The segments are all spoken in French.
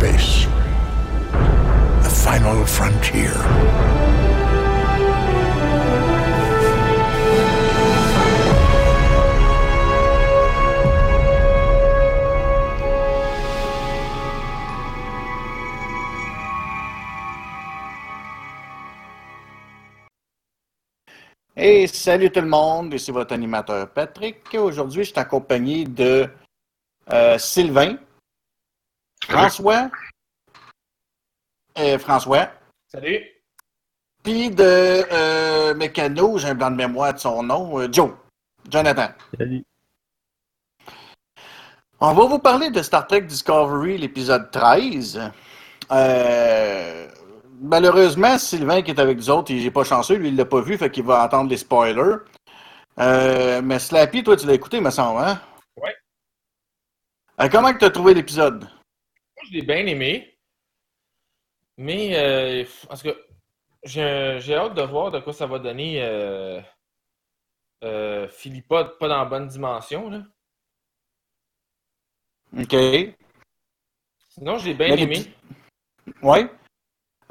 The final frontier. Et salut tout le monde, ici votre animateur Patrick. Aujourd'hui, je suis accompagné de euh, Sylvain, François, euh, François, Salut. puis de euh, Mécano, j'ai un blanc de mémoire de son nom, euh, Joe, Jonathan. Salut. On va vous parler de Star Trek Discovery, l'épisode 13. Euh, malheureusement, Sylvain qui est avec nous autres, il n'est pas chanceux, lui il l'a pas vu, fait qu'il va entendre les spoilers. Euh, mais Slappy, toi tu l'as écouté, me semble, hein? Ouais. Euh, comment tu as trouvé l'épisode? Je l'ai bien aimé. Mais, euh, parce que j'ai j'ai hâte de voir de quoi ça va donner euh, euh, Philippa, pas dans la bonne dimension. Là. OK. Sinon, je l'ai bien Mais aimé. Ouais.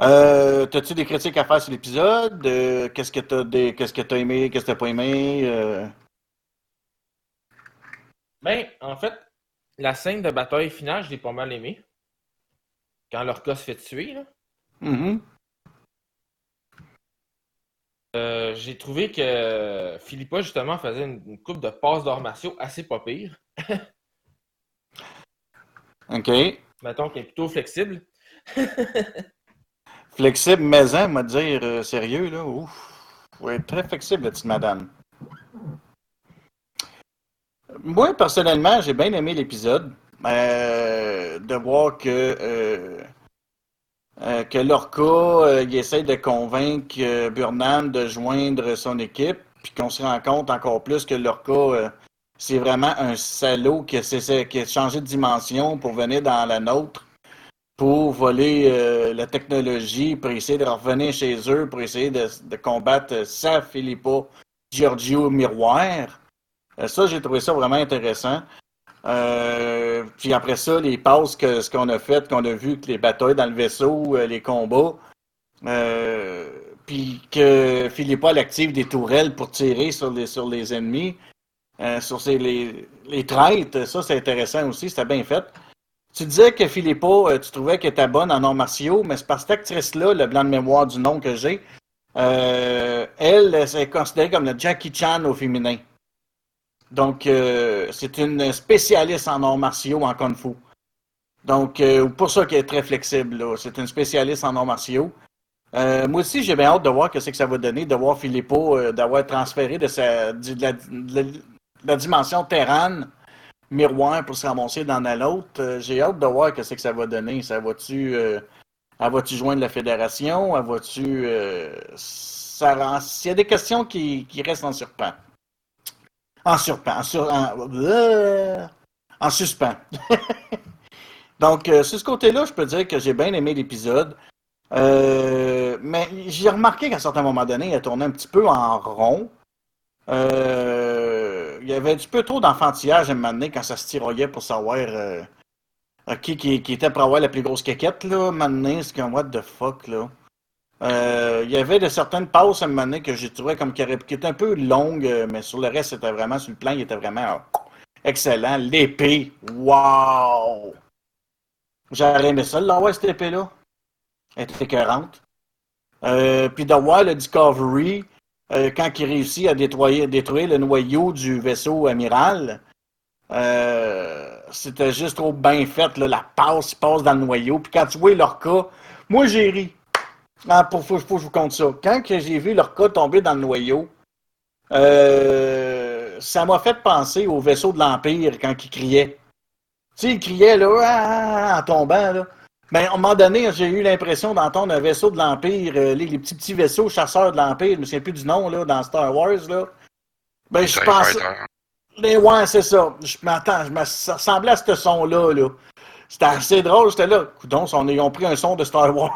Euh, T'as-tu des critiques à faire sur l'épisode? Euh, qu'est-ce que t'as des... qu'est-ce que t'as aimé, qu'est-ce que t'as pas aimé? Euh, Ben, en fait, la scène de bataille finale, je l'ai pas mal aimé. Quand l'orca se fait tuer, là. mhm. Euh, j'ai trouvé que Philippa, justement, faisait une, une coupe de passes d'arts martiaux assez pas pire. OK. Mettons qu'elle est plutôt flexible. Flexible, maison, me dire euh, sérieux, là. Ouf. Ouais, très flexible, la petite madame. Moi, personnellement, j'ai bien aimé l'épisode. Euh, de voir que, euh, euh, que Lorca, il essaie de convaincre Burnham de joindre son équipe, puis qu'on se rend compte encore plus que Lorca, c'est vraiment un salaud qui, essaie- qui a changé de dimension pour venir dans la nôtre pour voler la technologie, pour essayer de revenir chez eux, pour essayer de, de combattre Sa Filippo Giorgio Miroir. Ça, j'ai trouvé ça vraiment intéressant. Euh, puis après ça, les passes que ce qu'on a fait, qu'on a vu, que les batailles dans le vaisseau, euh, les combats, euh, puis que Philippa elle active des tourelles pour tirer sur les, sur les ennemis, sur ces, les, les traîtres, ça c'est intéressant aussi, c'était bien fait. Tu disais que Philippa, tu trouvais qu'elle était bonne en arts martiaux, mais c'est que cette actrice-là, le blanc de mémoire du nom que j'ai, elle, elle est considérée comme le Jackie Chan au féminin. Donc, euh, c'est une spécialiste en arts martiaux, en kung fu. Donc, euh, pour ça qu'elle est très flexible. C'est une spécialiste en arts martiaux. Euh, moi aussi, j'ai bien hâte de voir ce que ça va donner, de voir Philippa, euh, d'avoir transféré de, sa, de, la, dimension terrane miroir pour se ramasser dans la l'autre. J'ai hâte de voir ce que ça va donner. Ça va-tu va-tu joindre la fédération? Elle va-tu. ça S'il y a des questions qui, qui restent en surpan. En sur, en, euh, en suspens. Donc, euh, sur ce côté-là, je peux dire que j'ai bien aimé l'épisode. Euh, mais j'ai remarqué qu'à un certain moment donné, elle tournait un petit peu en rond. Il y avait un petit peu trop d'enfantillage à un quand ça se tiroyait pour savoir qui, qui, était pour avoir la plus grosse quéquette. Là, un moment donné, c'est comme what the fuck. Là. Euh, il y avait de certaines passes à un moment donné que j'ai trouvé comme qui, étaient un peu longues, euh, mais sur le reste, c'était vraiment, sur le plan, il était vraiment euh, excellent. L'épée, wow! J'aurais aimé ça, l'avoir cette épée-là. Elle était écœurante. Euh, puis d'avoir le Discovery, euh, quand il réussit à détruire, détruire le noyau du vaisseau amiral, c'était juste trop bien fait. Là, la passe, il passe dans le noyau. Puis quand tu vois leur cas, moi j'ai ri. Ah, pour, faut, faut que je vous compte ça. Quand j'ai vu leur cas tomber dans le noyau, euh, ça m'a fait penser au vaisseau de l'Empire quand il criait. Tu sais, il criait là, ah, en tombant. Là. Ben, à un moment donné, j'ai eu l'impression d'entendre un vaisseau de l'Empire, euh, les, les petits petits vaisseaux chasseurs de l'Empire, je me souviens plus du nom là, dans Star Wars. Là. Ben, je. Fighter. Les, ouais, c'est ça. Je m'attends, je me, ça ressemblait à ce son-là. Là. C'était assez drôle, j'étais là. Coudon, ils ont pris un son de Star Wars.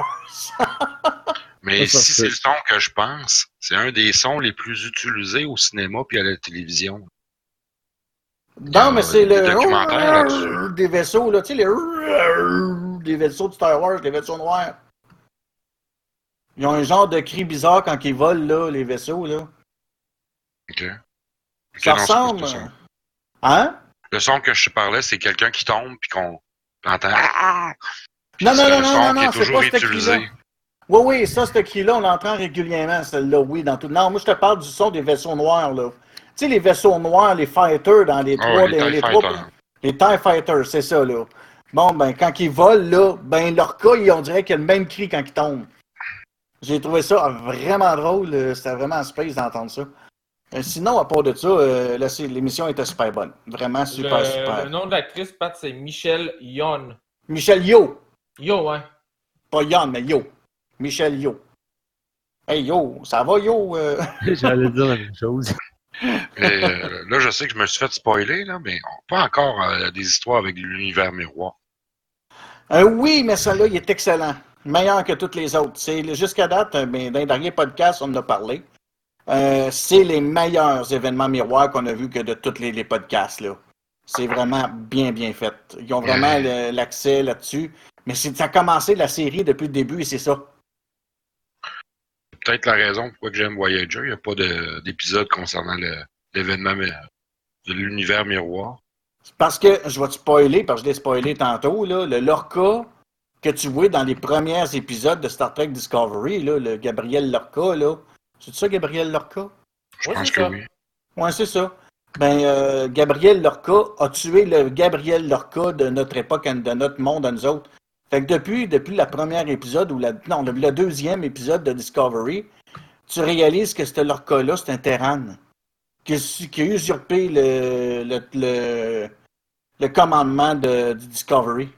Mais si c'est le son que je pense, c'est un des sons les plus utilisés au cinéma puis à la télévision. non, mais c'est des le. Des vaisseaux, là. Tu sais, les. des vaisseaux de Star Wars, les vaisseaux noirs. Ils ont un genre de cri bizarre quand ils volent, là, les vaisseaux, là. OK. Ça ressemble. Hein? Le son que je te parlais, c'est quelqu'un qui tombe puis qu'on. Ah! Non, non, non, non, non, non, est c'est pas ce cri-là. Oui, oui, ça, ce cri-là, on l'entend régulièrement, celle-là, oui, dans tout. Non, moi, je te parle du son des vaisseaux noirs, là. Tu sais, les vaisseaux noirs, les fighters dans les Ah trois. les TIE trois- Fighters. les TIE Fighters, c'est ça, là. Bon, ben, quand ils volent, là, ben, leur cas, ils- on dirait qu'il y a le même cri quand ils tombent. J'ai trouvé ça vraiment drôle. euh, C'était vraiment space d'entendre ça. Euh, sinon, à part de ça, euh, l'émission était super bonne. Vraiment super, le, super. le nom de l'actrice, Pat, c'est Michelle Yon. Michel Yo. Yo, ouais. Pas Yann, mais Yo. Michel Yo. Hey Yo, ça va Yo? euh? J'allais dire la même chose. Mais, euh, là, je sais que je me suis fait spoiler, là, mais on- pas encore euh, des histoires avec l'univers miroir. Euh, oui, mais celui-là, il est excellent. Meilleur que toutes les autres. Jusqu'à date, euh, ben, dans les derniers podcasts, on en a parlé. Euh, c'est les meilleurs événements miroirs qu'on a vus que de tous les, les podcasts. là. C'est vraiment bien, bien fait. Ils ont vraiment le- l'accès là-dessus. Mais c'est- ça a commencé la série depuis le début et c'est ça. C'est Peut-être la raison pourquoi j'aime Voyager. Il n'y a pas de- d'épisode concernant le- l'événement de l'univers miroir. Parce que, je vais te spoiler, parce que je l'ai spoilé tantôt, là, le Lorca que tu vois dans les premiers épisodes de Star Trek Discovery, là, le Gabriel Lorca, là. C'est ça, Gabriel Lorca? Je Ouais, pense que ça. oui. Ouais, c'est ça. Ben, euh, Gabriel Lorca a tué le Gabriel Lorca de notre époque, de notre monde à nous autres. Fait que depuis, depuis la première épisode, ou la, non, le, le deuxième épisode de Discovery, tu réalises que ce Lorca-là, c'est un Terran. Qui, a su- qui a usurpé le, le, le, le commandement de, du Discovery.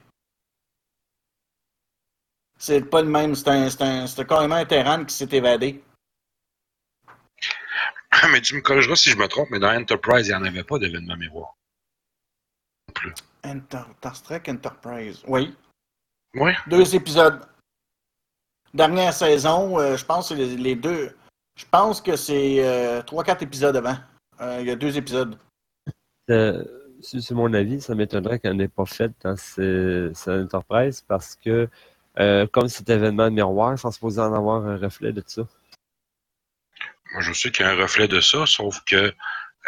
C'est pas le même, c'est un, un, c'est carrément un Terran qui s'est évadé. mais tu me corrigeras si je me trompe, mais dans Enterprise, il n'y en avait pas d'événement miroir. Non plus. Enter, Star Trek Enterprise. Oui. Oui. Deux épisodes. Dernière saison, euh, je pense que c'est les, les deux. Je pense que c'est euh, trois, quatre épisodes avant. Euh, Il y a deux épisodes. Euh, c'est mon avis, ça m'étonnerait qu'elle n'ait pas fait dans ce, cette Enterprise parce que, euh, comme cet événement miroir, ça supposé en avoir un reflet de ça. Je sais qu'il y a un reflet de ça, sauf que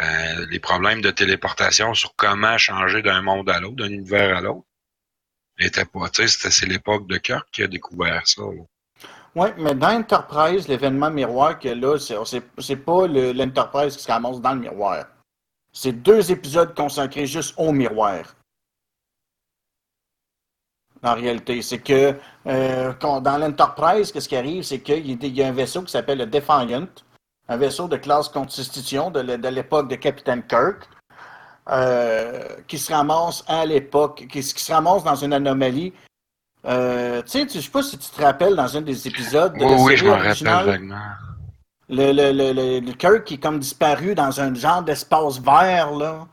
euh, les problèmes de téléportation sur comment changer d'un monde à l'autre, d'un univers à l'autre, n'étaient pas. C'est l'époque de Kirk qui a découvert ça. Oui, mais dans Enterprise, l'événement miroir que là, c'est pas le- l'Enterprise qui se ramasse dans le miroir. C'est deux épisodes consacrés juste au miroir. En réalité, c'est que euh, quand- dans l'Enterprise, qu'est-ce qui arrive, c'est qu'il y a un vaisseau qui s'appelle le Defiant, un vaisseau de classe Constitution de, l'é- de l'époque de Capitaine Kirk, euh, qui se ramasse à l'époque, qui, se- qui se ramasse dans une anomalie. Euh, tu sais, je sais pas si tu te rappelles dans un des épisodes de Oui, la oui, je m'en rappelle vaguement. le, le, le, le, Kirk qui est comme disparu dans un genre d'espace vert, là.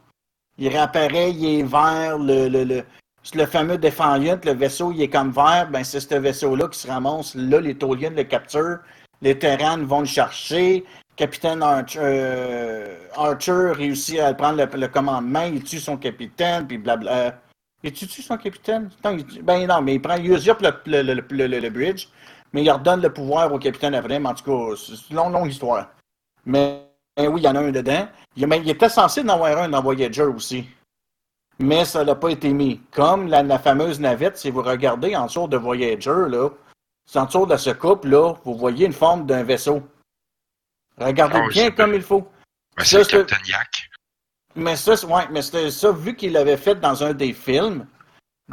Il réapparaît, il est vert, le, le, le, c'est le fameux Defiant, le vaisseau, il est comme vert, ben c'est ce vaisseau-là qui se ramasse, là, les Tauliens le capturent, les Terrans vont le chercher, capitaine Archer, euh, Archer réussit à prendre le, commandement, il tue son capitaine, puis blabla. Il tue son capitaine? Il ben non, mais il prend, il usurpe le, bridge, mais il redonne le pouvoir au capitaine mais en tout cas, c'est une longue, histoire. Mais ben oui, il y en a un dedans. Il, mais il était censé en avoir un dans Voyager aussi. Mais ça n'a pas été mis. Comme la, fameuse navette, si vous regardez en dessous de Voyager, là, c'est en dessous de ce couple, là, vous voyez une forme d'un vaisseau. Regardez Ah bien comme il faut. Ben, c'est Captain Yak. Mais ça, c'est- ouais, mais ça, vu qu'il l'avait fait dans un des films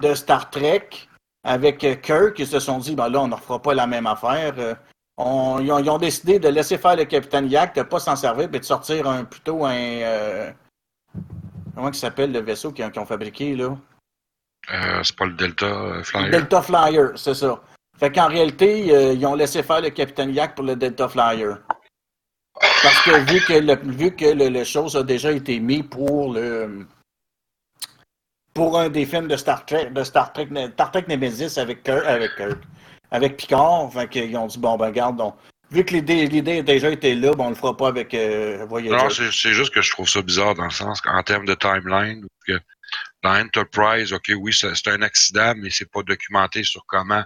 de Star Trek avec euh, Kirk, ils se sont dit, ben là, on ne refera pas la même affaire. Euh, on- ils, ont, ils ont décidé de laisser faire le capitaine Yak, de ne pas s'en servir, mais de sortir un, plutôt un. euh, comment s'appelle le vaisseau qu'ils ont, fabriqué, là? Euh, c'est pas le Delta Flyer. Delta Flyer, c'est ça. Fait qu'en réalité, ils ont laissé faire le capitaine Yak pour le Delta Flyer. Parce que vu que le, vu que le, chose a déjà été mis pour le pour un des films de Star Trek, de Star Trek, Nemesis avec Kirk, avec Kirk, avec Picard, fait qu'ils ont dit bon ben regarde, donc, vu que l'idée l'idée a déjà été là, ben on le fera pas avec euh, Voyager. Non, c'est c'est juste que je trouve ça bizarre dans le sens qu'en termes de timeline, que dans Enterprise, OK, oui, c'est c'est un accident, mais c'est pas documenté sur comment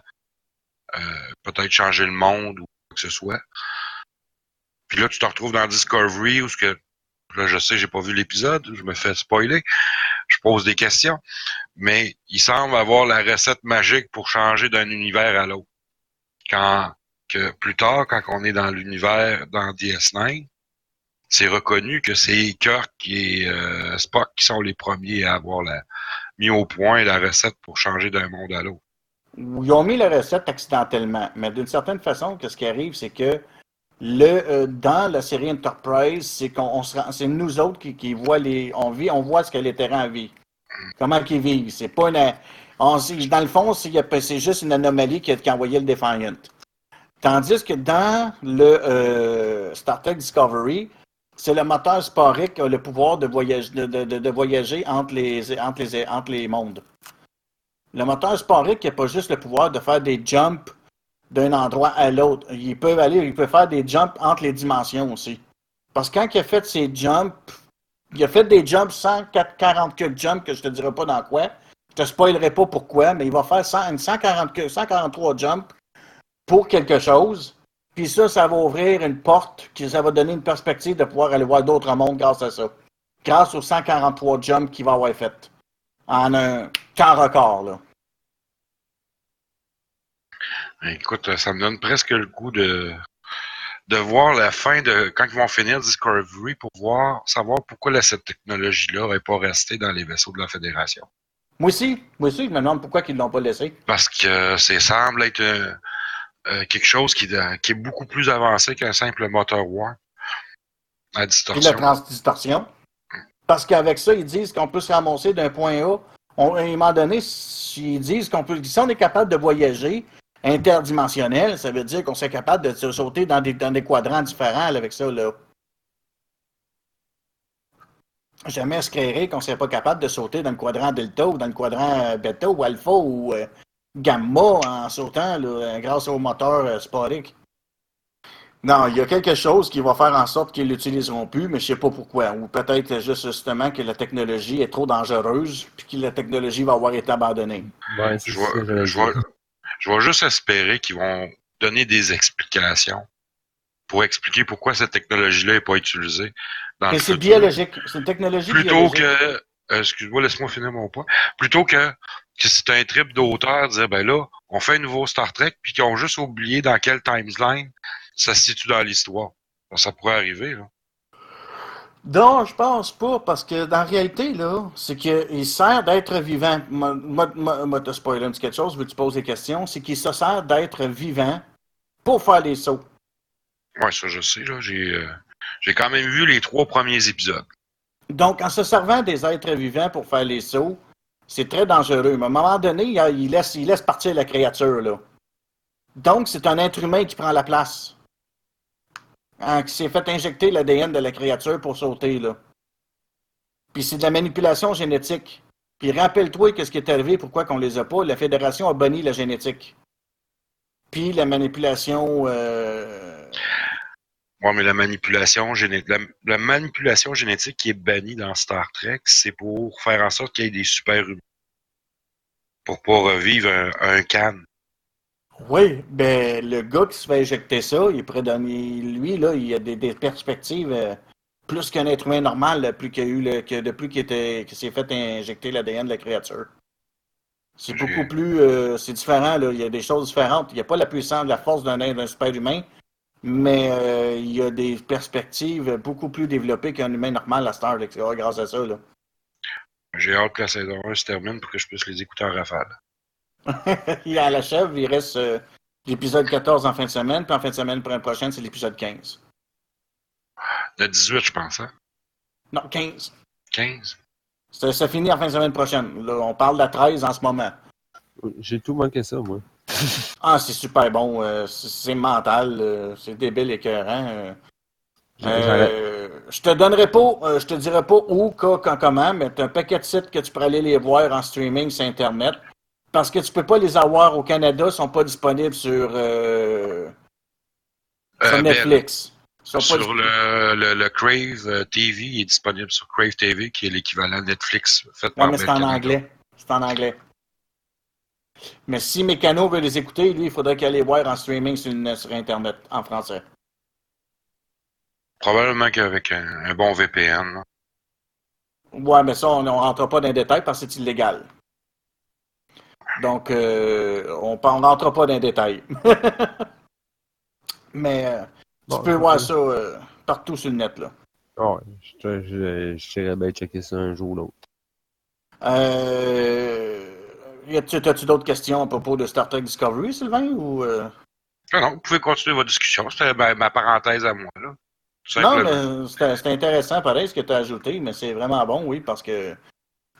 euh, peut-être changer le monde ou quoi que ce soit. Puis là, tu te retrouves dans Discovery où ce que là, je sais, j'ai pas vu l'épisode, je me fais spoiler, je pose des questions, mais il semble avoir la recette magique pour changer d'un univers à l'autre. Quand que plus tard, quand on est dans l'univers dans DS9, c'est reconnu que c'est Kirk et euh, Spock qui sont les premiers à avoir la, mis au point la recette pour changer d'un monde à l'autre. Ils ont mis la recette accidentellement, mais d'une certaine façon, ce qui arrive, c'est que le, euh, dans la série Enterprise, c'est qu'on c'est nous autres qui, qui voit les, on vit, on voit ce que les terrains vivent. Comment ils vivent. C'est pas dans le fond, c'est juste une anomalie qui a, envoyé le Defiant. Tandis que dans le euh, Star Trek Discovery, c'est le moteur sporique qui a le pouvoir de voyager, de- de- de voyager entre, les, entre, les, entre les mondes. Le moteur sporique n'a pas juste le pouvoir de faire des jumps d'un endroit à l'autre. Il peut aller, il peut faire des jumps entre les dimensions aussi. Parce que quand il a fait ses jumps, il a fait des jumps 140 que jumps que je te dirai pas dans quoi. Je te spoilerai pas pourquoi, mais il va faire 100 une 140 que- 143 jumps pour quelque chose. Puis ça, ça va ouvrir une porte, ça va donner une perspective de pouvoir aller voir d'autres mondes grâce à ça. Grâce aux 143 jumps qu'il va avoir fait. En un temps record, là. Écoute, ça me donne presque le goût de, de voir la fin de quand ils vont finir Discovery pour voir savoir pourquoi là, cette technologie-là n'est pas restée dans les vaisseaux de la Fédération. Moi aussi, moi aussi, je me demande pourquoi ils l'ont pas laissé. Parce que ça semble être euh, euh, quelque chose qui, qui est beaucoup plus avancé qu'un simple moteur warp à Puis la distorsion. transdistorsion. Parce qu'avec ça, ils disent qu'on peut se ramasser d'un point A. On, à un moment donné, ils disent qu'on peut. Si on est capable de voyager interdimensionnel, ça veut dire qu'on serait capable de se sauter dans des, dans des quadrants différents là, avec ça. Là. Jamais se créerait qu'on serait pas capable de sauter dans le quadrant delta ou dans le quadrant euh, bêta ou alpha ou euh, gamma en sautant là, euh, grâce au moteur euh, sporique. Non, il y a quelque chose qui va faire en sorte qu'ils l'utiliseront plus, mais je sais pas pourquoi. Ou peut-être juste justement que la technologie est trop dangereuse, puis que la technologie va avoir été abandonnée. Ouais, Je dire. Je vais juste espérer qu'ils vont donner des explications pour expliquer pourquoi cette technologie-là n'est pas utilisée dans le c'est biologique. C'est une technologie Plutôt biologique. que, euh, excuse-moi, laisse-moi finir mon point. Plutôt que, que c'est un trip d'auteur, dire, ben là, on fait un nouveau Star Trek, puis qu'ils ont juste oublié dans quelle timeline ça se situe dans l'histoire. Ça pourrait arriver, là. Non, je pense pas, parce que dans la réalité, là, c'est qu'il sert d'être vivant. Moi, moi, moi, moi, te spoiler un petit quelque chose, veux tu poses des questions, c'est qu'il se sert d'être vivant pour faire les sauts. Ouais, ça, je sais, là. J'ai, euh, j'ai quand même vu les trois premiers épisodes. Donc, en se servant des êtres vivants pour faire les sauts, c'est très dangereux. Mais à un moment donné, il, il laisse, il laisse partir la créature, là. Donc, c'est un être humain qui prend la place. Hein, qui s'est fait injecter l'ADN de la créature pour sauter, là. Puis c'est de la manipulation génétique. Puis rappelle-toi que ce qui est arrivé, pourquoi qu'on les a pas, la Fédération a banni la génétique. Puis la manipulation... euh, Ouais, mais la manipulation génétique, la, la manipulation génétique qui est bannie dans Star Trek, c'est pour faire en sorte qu'il y ait des super-humains. Pour pas revivre un, un can. Oui, ben le gars qui se fait éjecter ça, il pourrait donner. Lui, là, il a des, des perspectives euh, plus qu'un être humain normal, là, plus qu'il a eu le, que depuis qu'il était qu'il s'est fait injecter l'ADN de la créature. C'est beaucoup plus euh, c'est différent, là. Il y a des choses différentes. Il n'y a pas la puissance, la force d'un d'un super humain, mais euh, il y a des perspectives beaucoup plus développées qu'un humain normal à Star grâce à ça. Là. J'ai hâte que la saison 1 se termine pour que je puisse les écouter en rafale. il à la chèvre, il reste euh, l'épisode 14 en fin de semaine, puis en fin de semaine prochaine, c'est l'épisode 15. Le 18, je pense, hein? Non, 15. 15? Ça, ça finit en fin de semaine prochaine. Là, on parle de la 13 en ce moment. J'ai tout manqué ça, moi. Ah, c'est super bon. euh, c'est mental. euh, c'est débile écœurant. euh. Euh, je te donnerai pas, euh, je te dirai pas où, quand, quand, comment, mais t'as un paquet de sites que tu pourrais aller les voir en streaming sur Internet. Parce que tu peux pas les avoir au Canada, ils sont pas disponibles sur, euh, sur Euh, ben, Netflix. Sur le, le, le Crave euh, TV, il est disponible sur Crave TV, qui est l'équivalent de Netflix fait Ouais, par mais c'est en anglais. C'est en anglais. Mais si Mécano veut les écouter, lui, il faudrait qu'il aille les voir en streaming sur, Internet, en français. Probablement qu'avec un, un bon VPN. Ouais, mais ça, on ne rentre pas dans les détails parce que c'est illégal. Donc, euh, on ne rentre pas dans les détails. mais euh, Bon, tu peux voir ça. ça euh, partout sur le net. Là. Ouais, je te- je- je dirais bien checker ça un jour ou l'autre. Euh, y a-tu- As-tu d'autres questions à propos de Star Trek Discovery, Sylvain? Ou, euh? Ah non, vous pouvez continuer votre discussion. C'était ma, ma parenthèse à moi. Là. Non, mais c'était intéressant, pareil, ce que tu as ajouté, mais c'est vraiment bon, oui, parce que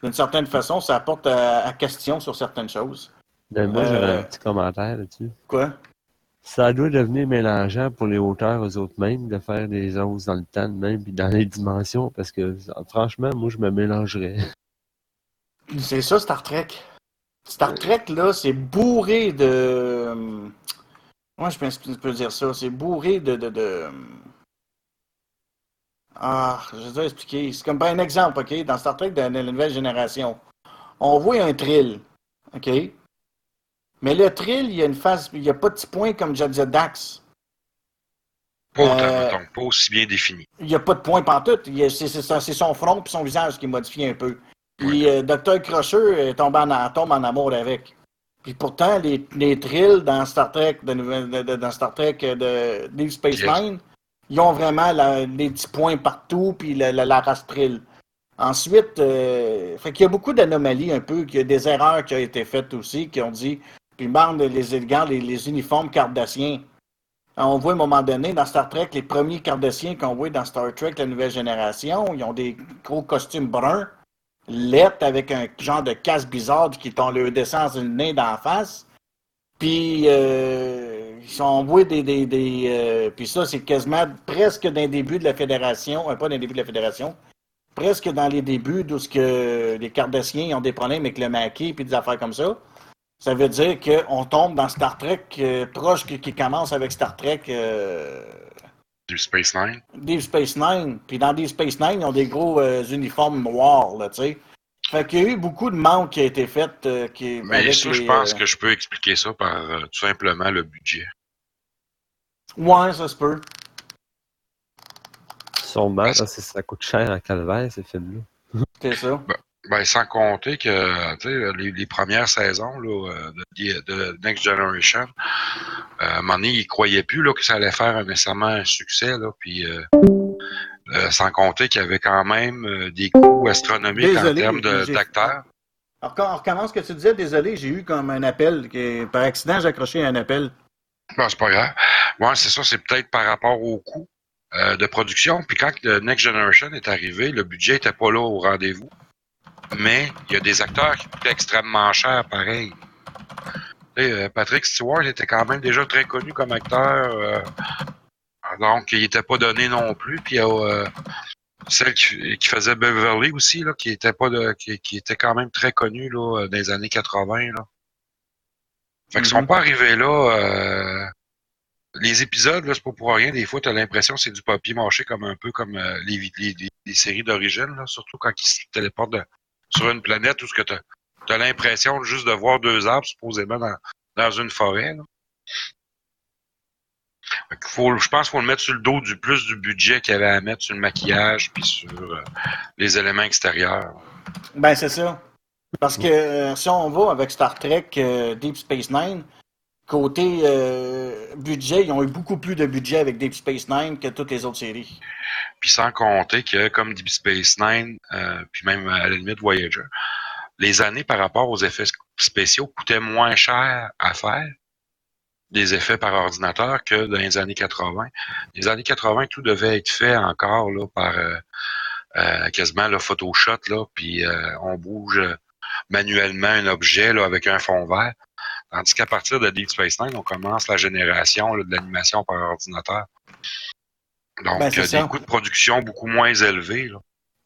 d'une certaine façon, ça apporte à, à question sur certaines choses. Ben, moi, j'aurais Euh. un petit commentaire là-dessus. Quoi? Ça doit devenir mélangeant pour les auteurs eux autres mêmes de faire des hausses dans le temps de même puis dans les dimensions parce que franchement, moi je me mélangerais. C'est ça, Star Trek. Star Trek, là, c'est bourré de. Moi, je pense que je peux dire ça. C'est bourré de. de, de- Ah, je dois expliquer. C'est comme par un exemple, OK? Dans Star Trek de la nouvelle génération, on voit un trill, OK? Mais le trill, il y a une phase. Il n'y a pas de petits points comme Jadzia Dax. Pas autant, euh, mettons, pas aussi bien défini. Il n'y a pas de point pantoute. C'est son front et son visage qui est modifié un peu. Puis euh, Dr. Crusher est tombé en, tombe en amour avec. Puis pourtant, les, les trills dans Star Trek, de, de- de- dans Star Trek euh, de Deep Space. Nine, ils ont vraiment la- les petits points partout, puis la, la- la. Ensuite, euh, fait qu'il y a beaucoup d'anomalies un peu, qu'il y a des erreurs qui ont été faites aussi, qui ont dit, puis les élégants, les, uniformes cardassiens. On voit à un moment donné dans Star Trek, les premiers cardassiens qu'on voit dans Star Trek, la nouvelle génération, ils ont des gros costumes bruns, lettres avec un genre de casque bizarre qui t'ont le descend le nez d'en face. Puis, euh, ils sont envoyés des. des, des euh, puis ça, c'est quasiment presque dans les débuts de la Fédération, euh, pas dans les débuts de la Fédération, presque dans les débuts d'où ce que les Cardassiens ont des problèmes avec le maquis puis des affaires comme ça. Ça veut dire qu'on tombe dans Star Trek proche qui, qui commence avec Star Trek Du Space Nine? Deep Space Nine. Puis dans Deep Space Nine, ils ont des gros uniformes noirs, là, tu sais. Fait qu'il y a eu beaucoup de manques qui a été fait. euh, qui, Mais avec ça, les, je pense euh, que je peux expliquer ça par euh, tout simplement le budget. Ouais, ça se peut. Sûrement Parce- parce que ça coûte cher en calvaire ces films-là. C'est ça. Ben, sans compter que les, les premières saisons là, euh, de, de Next Generation, euh, à un moment donné, ils ne croyaient plus là, que ça allait faire un- nécessairement un succès. Là, puis, euh, euh, sans compter qu'il y avait quand même euh, des coûts astronomiques Désolé, en termes d'acteurs. On recommence ce que tu disais, désolé, j'ai eu comme un appel. par accident, j'ai accroché un appel. Bon, c'est pas grave. C'est ça, c'est peut-être par rapport au coût euh, de production. Puis quand le Next Generation est arrivé, le budget n'était pas là au rendez-vous. Mais il y a des acteurs qui coûtaient extrêmement cher, pareil. Patrick Stewart était quand même déjà très connu comme acteur. euh, donc, il n'était pas donné non plus. Puis il y a euh, celle qui, qui faisait Beverly aussi, là, qui était pas de, qui, qui était quand même très connue là, dans les années 80. Là. Fait qu'ils sont Mhm. pas arrivés là. euh, les épisodes, là, c'est pas pour rien. Des fois, tu as l'impression que c'est du papier mâché comme un peu comme euh, les, les, les- les séries d'origine, surtout quand ils se téléportent de- sur une planète où ce que tu as, l'impression juste de voir deux arbres supposément dans, dans une forêt. Là. Faut, je pense qu'il faut le mettre sur le dos du plus du budget qu'il y avait à mettre sur le maquillage puis sur euh, les éléments extérieurs. Ben, c'est ça. Parce que euh, si on va avec Star Trek euh, Deep Space Nine, côté budget, ils ont eu beaucoup plus de budget avec Deep Space Nine que toutes les autres séries. Puis sans compter que, comme Deep Space Nine, puis même à la limite Voyager, les années par rapport aux effets spéciaux coûtaient moins cher à faire, des effets par ordinateur, que dans les années 80. Les années 80, tout devait être fait encore là, par euh, euh, quasiment le Photoshop, là, puis euh, on bouge manuellement un objet là, avec un fond vert. Tandis qu'à partir de Deep Space Nine, on commence la génération là, de l'animation par ordinateur. Donc, Ben, ça. des coûts de production beaucoup moins élevés. Là.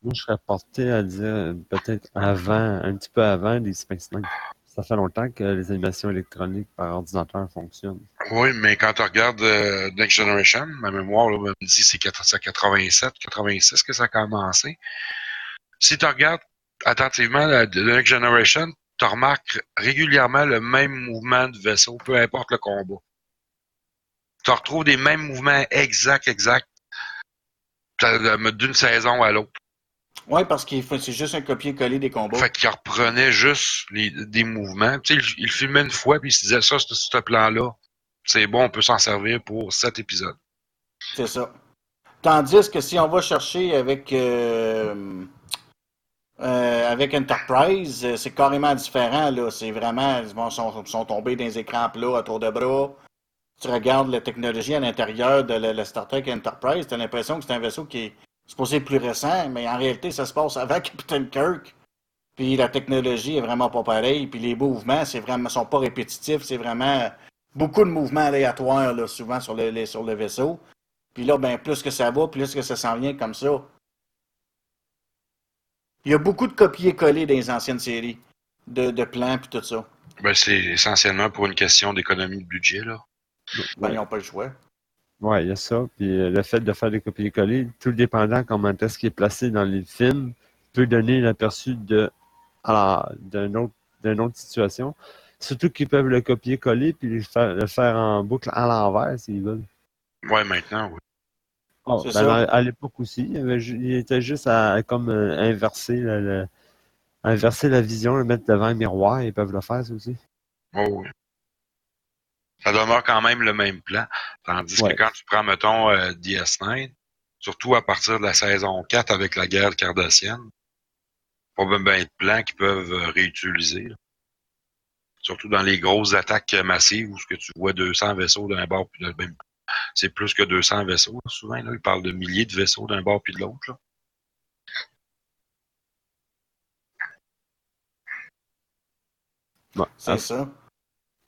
Moi, je serais porté à dire peut-être avant, un petit peu avant des Space Nine. Ça fait longtemps que les animations électroniques par ordinateur fonctionnent. Oui, mais quand tu regardes euh, Next Generation, ma mémoire me dit c'est 87, 86 que ça a commencé. Si tu regardes attentivement Next Generation, tu remarques régulièrement le même mouvement de vaisseau, peu importe le combat. Tu retrouves des mêmes mouvements exacts, exacts, d'une saison à l'autre. Oui, parce que c'est juste un copier-coller des combats. Fait qu'il reprenait juste les, des mouvements. Tu sais, il, il, filmait une fois, puis il se disait ça, ce, ce plan-là, c'est bon, on peut s'en servir pour cet épisode. C'est ça. Tandis que si on va chercher avec euh, euh, avec Enterprise, euh, c'est carrément différent. Là. C'est vraiment, ils sont, sont tombés dans les écrans plats à tour de bras. Tu regardes la technologie à l'intérieur de la, la Star Trek Enterprise, tu as l'impression que c'est un vaisseau qui est supposé plus récent, mais en réalité, ça se passe avant Captain Kirk. Puis la technologie est vraiment pas pareille. Puis les mouvements, c'est vraiment, sont pas répétitifs. C'est vraiment beaucoup de mouvements aléatoires, là, souvent sur le, sur le vaisseau. Puis là, ben, plus que ça va, plus que ça s'en vient comme ça. Il y a beaucoup de copier-coller dans les anciennes séries, de, de plans puis tout ça. Ben, c'est essentiellement pour une question d'économie de budget, là. Ben, ils n'ont pas le choix. Oui, il y a ça. Puis euh, le fait de faire des copier-coller, tout dépendant comment est-ce qu'il est placé dans les films, peut donner l'aperçu de d'une autre, autre situation. Surtout qu'ils peuvent le copier-coller puis le faire, le faire en boucle à l'envers s'ils veulent. Ouais, maintenant, oui. Oh, ben à, à l'époque aussi, il, avait, il, était juste à comme euh, inverser, le, le, inverser la vision, le mettre devant un miroir, ils peuvent le faire ça aussi. Oh, oui. Ça demeure quand même le même plan. Tandis ouais. que quand tu prends, mettons, euh, DS9, surtout à partir de la saison 4 avec la guerre cardassienne, pas bien ben de plans qu'ils peuvent euh, réutiliser. Là. Surtout dans les grosses attaques massives où ce que tu vois 200 vaisseaux d'un bord puis de même c'est plus que 200 vaisseaux. Souvent, là, ils parlent de milliers de vaisseaux d'un bord puis de l'autre. Bon, c'est ça.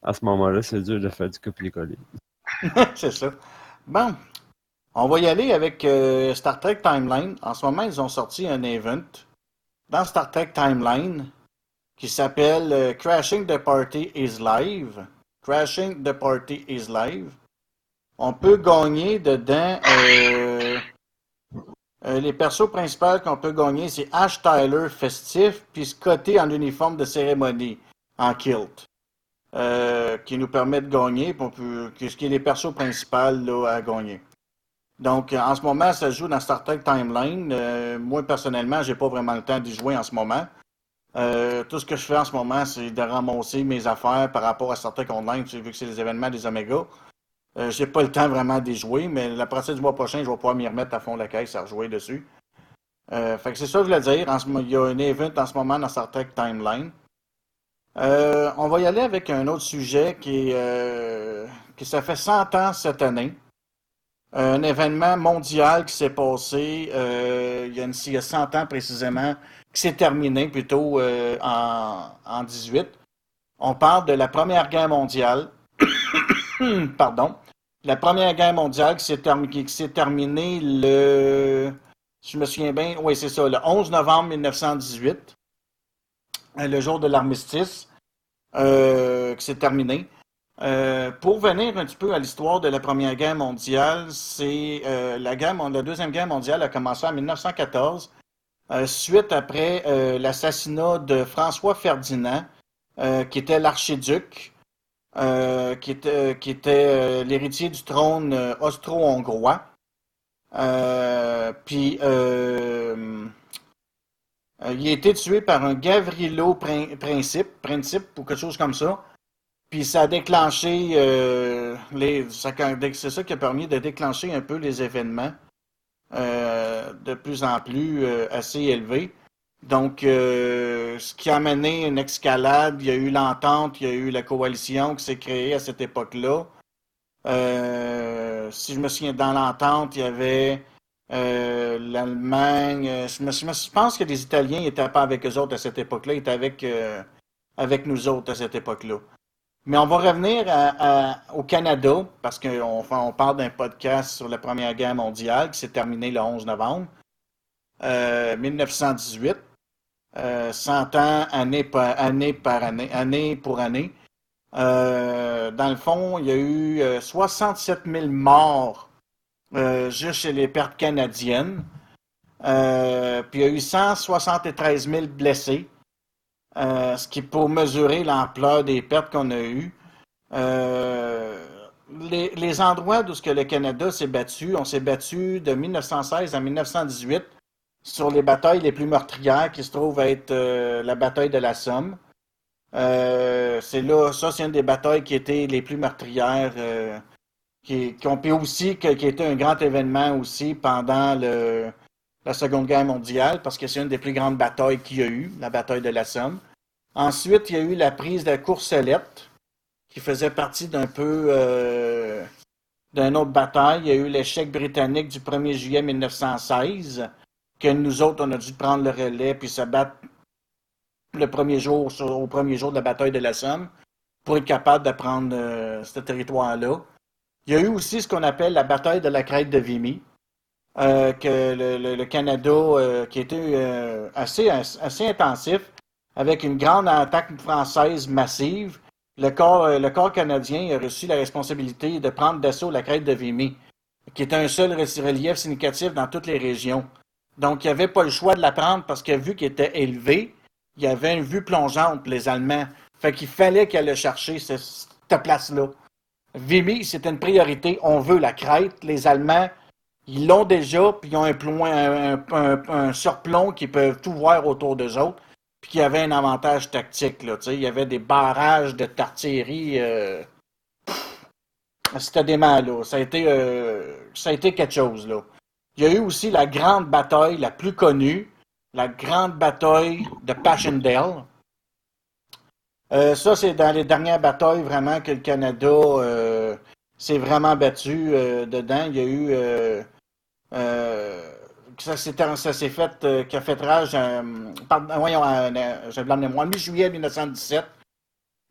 À ce moment-là, c'est dur de faire du copier-coller. c'est ça. Bon, on va y aller avec euh, Star Trek Timeline. En ce moment, ils ont sorti un event dans Star Trek Timeline qui s'appelle euh, Crashing the Party is Live. Crashing the Party is Live on peut gagner dedans. Euh, les persos principaux qu'on peut gagner, c'est Ash Tyler festif, puis Scotty en uniforme de cérémonie, en kilt. Euh, qui nous permet de gagner, on peut, ce qui est les persos principaux là, à gagner. Donc, en ce moment, ça joue dans Star Trek Timeline. Euh, moi, personnellement, j'ai pas vraiment le temps d'y jouer en ce moment. Euh, tout ce que je fais en ce moment, c'est de ramasser mes affaires par rapport à Star Trek Online, vu que c'est les événements des Oméga. Euh, j'ai pas le temps vraiment d'y jouer, mais la partie du mois prochain, je vais pouvoir m'y remettre à fond la caisse à rejouer dessus. Euh, c'est ça que je voulais dire. Il y a un event en ce moment dans Star Trek Timeline. Euh, on va y aller avec un autre sujet qui, euh, qui ça fait 100 ans cette année. Un événement mondial qui s'est passé euh, il, y a une, il y a 100 ans précisément, qui s'est terminé plutôt euh, en, en 18. On parle de la Première Guerre mondiale. Pardon la Première Guerre mondiale qui s'est terminée, le. Je me souviens bien, oui, c'est ça, le 11 novembre 1918, euh, le jour de l'armistice, euh, qui s'est terminé. Euh, pour venir un petit peu à l'histoire de la Première Guerre mondiale, c'est euh, la, la Deuxième Guerre mondiale a commencé en 1914, euh, suite après l'assassinat de François Ferdinand, qui était l'archiduc euh, qui était, qui était euh, l'héritier du trône euh, austro-hongrois. puis il a été tué par un Gavrilo Principe, Principe ou quelque chose comme ça. Puis ça a déclenché les. C'est ça qui a permis de déclencher un peu les événements de plus en plus assez élevés. Donc, euh, ce qui a amené une escalade, il y a eu l'entente, il y a eu la coalition qui s'est créée à cette époque-là. Euh, si je me souviens, dans l'entente, il y avait euh, l'Allemagne. Euh, je, pense que les Italiens n'étaient pas avec eux autres à cette époque-là, ils étaient avec, euh, avec nous autres à cette époque-là. Mais on va revenir au Canada, parce qu'on on parle d'un podcast sur la Première Guerre mondiale qui s'est terminé le 11 novembre 1918. euh, 100 ans année par année, par année, année pour année. Dans le fond, il y a eu euh, 67 000 morts euh, juste chez les pertes canadiennes. Euh, puis il y a eu 173 000 blessés, euh, ce qui pour mesurer l'ampleur des pertes qu'on a eues. Les, endroits où ce que le Canada s'est battu, on s'est battu de 1916 à 1918 sur les batailles les plus meurtrières qui se trouvent à être la bataille de la Somme. C'est là, ça c'est une des batailles qui étaient les plus meurtrières, qui, qui ont aussi que- qui était un grand événement aussi pendant la Seconde Guerre mondiale, parce que c'est une des plus grandes batailles qu'il y a eu, la bataille de la Somme. Ensuite, il y a eu la prise de la Courcelette, qui faisait partie d'un peu euh, d'une autre bataille. Il y a eu l'échec britannique du 1er juillet 1916, que nous autres, on a dû prendre le relais puis se battre le premier jour, au premier jour de la bataille de la Somme, pour être capable de prendre euh, ce territoire-là. Il y a eu aussi ce qu'on appelle la bataille de la crête de Vimy, euh, que le, Canada, euh, qui était euh, assez, assez intensif, avec une grande attaque française massive. Le corps, canadien a reçu la responsabilité de prendre d'assaut la crête de Vimy, qui est un seul relief significatif dans toutes les régions. Donc, il n'y avait pas le choix de la prendre parce que vu qu'il était élevé, il y avait une vue plongeante, les Allemands. Fait qu'il fallait qu'elle le chercher, ce- cette place-là. Vimy, c'était une priorité. On veut la crête. Les Allemands, ils l'ont déjà, puis ils ont un, plomb, un, surplomb qui peuvent tout voir autour d'eux autres, puis qu'il y avait un avantage tactique. Là, il y avait des barrages de d'artillerie. euh, C'était dément, là. Ça a, été, euh, ça quelque chose. Là. Il y a eu aussi la grande bataille, la plus connue, la grande bataille de Passchendaele. Euh, ça, c'est dans les dernières batailles vraiment que le Canada euh, s'est vraiment battu euh, dedans. Il y a eu. ça s'est fait, qui a fait rage, pardon, voyons, de mémoire, mi-juillet 1917.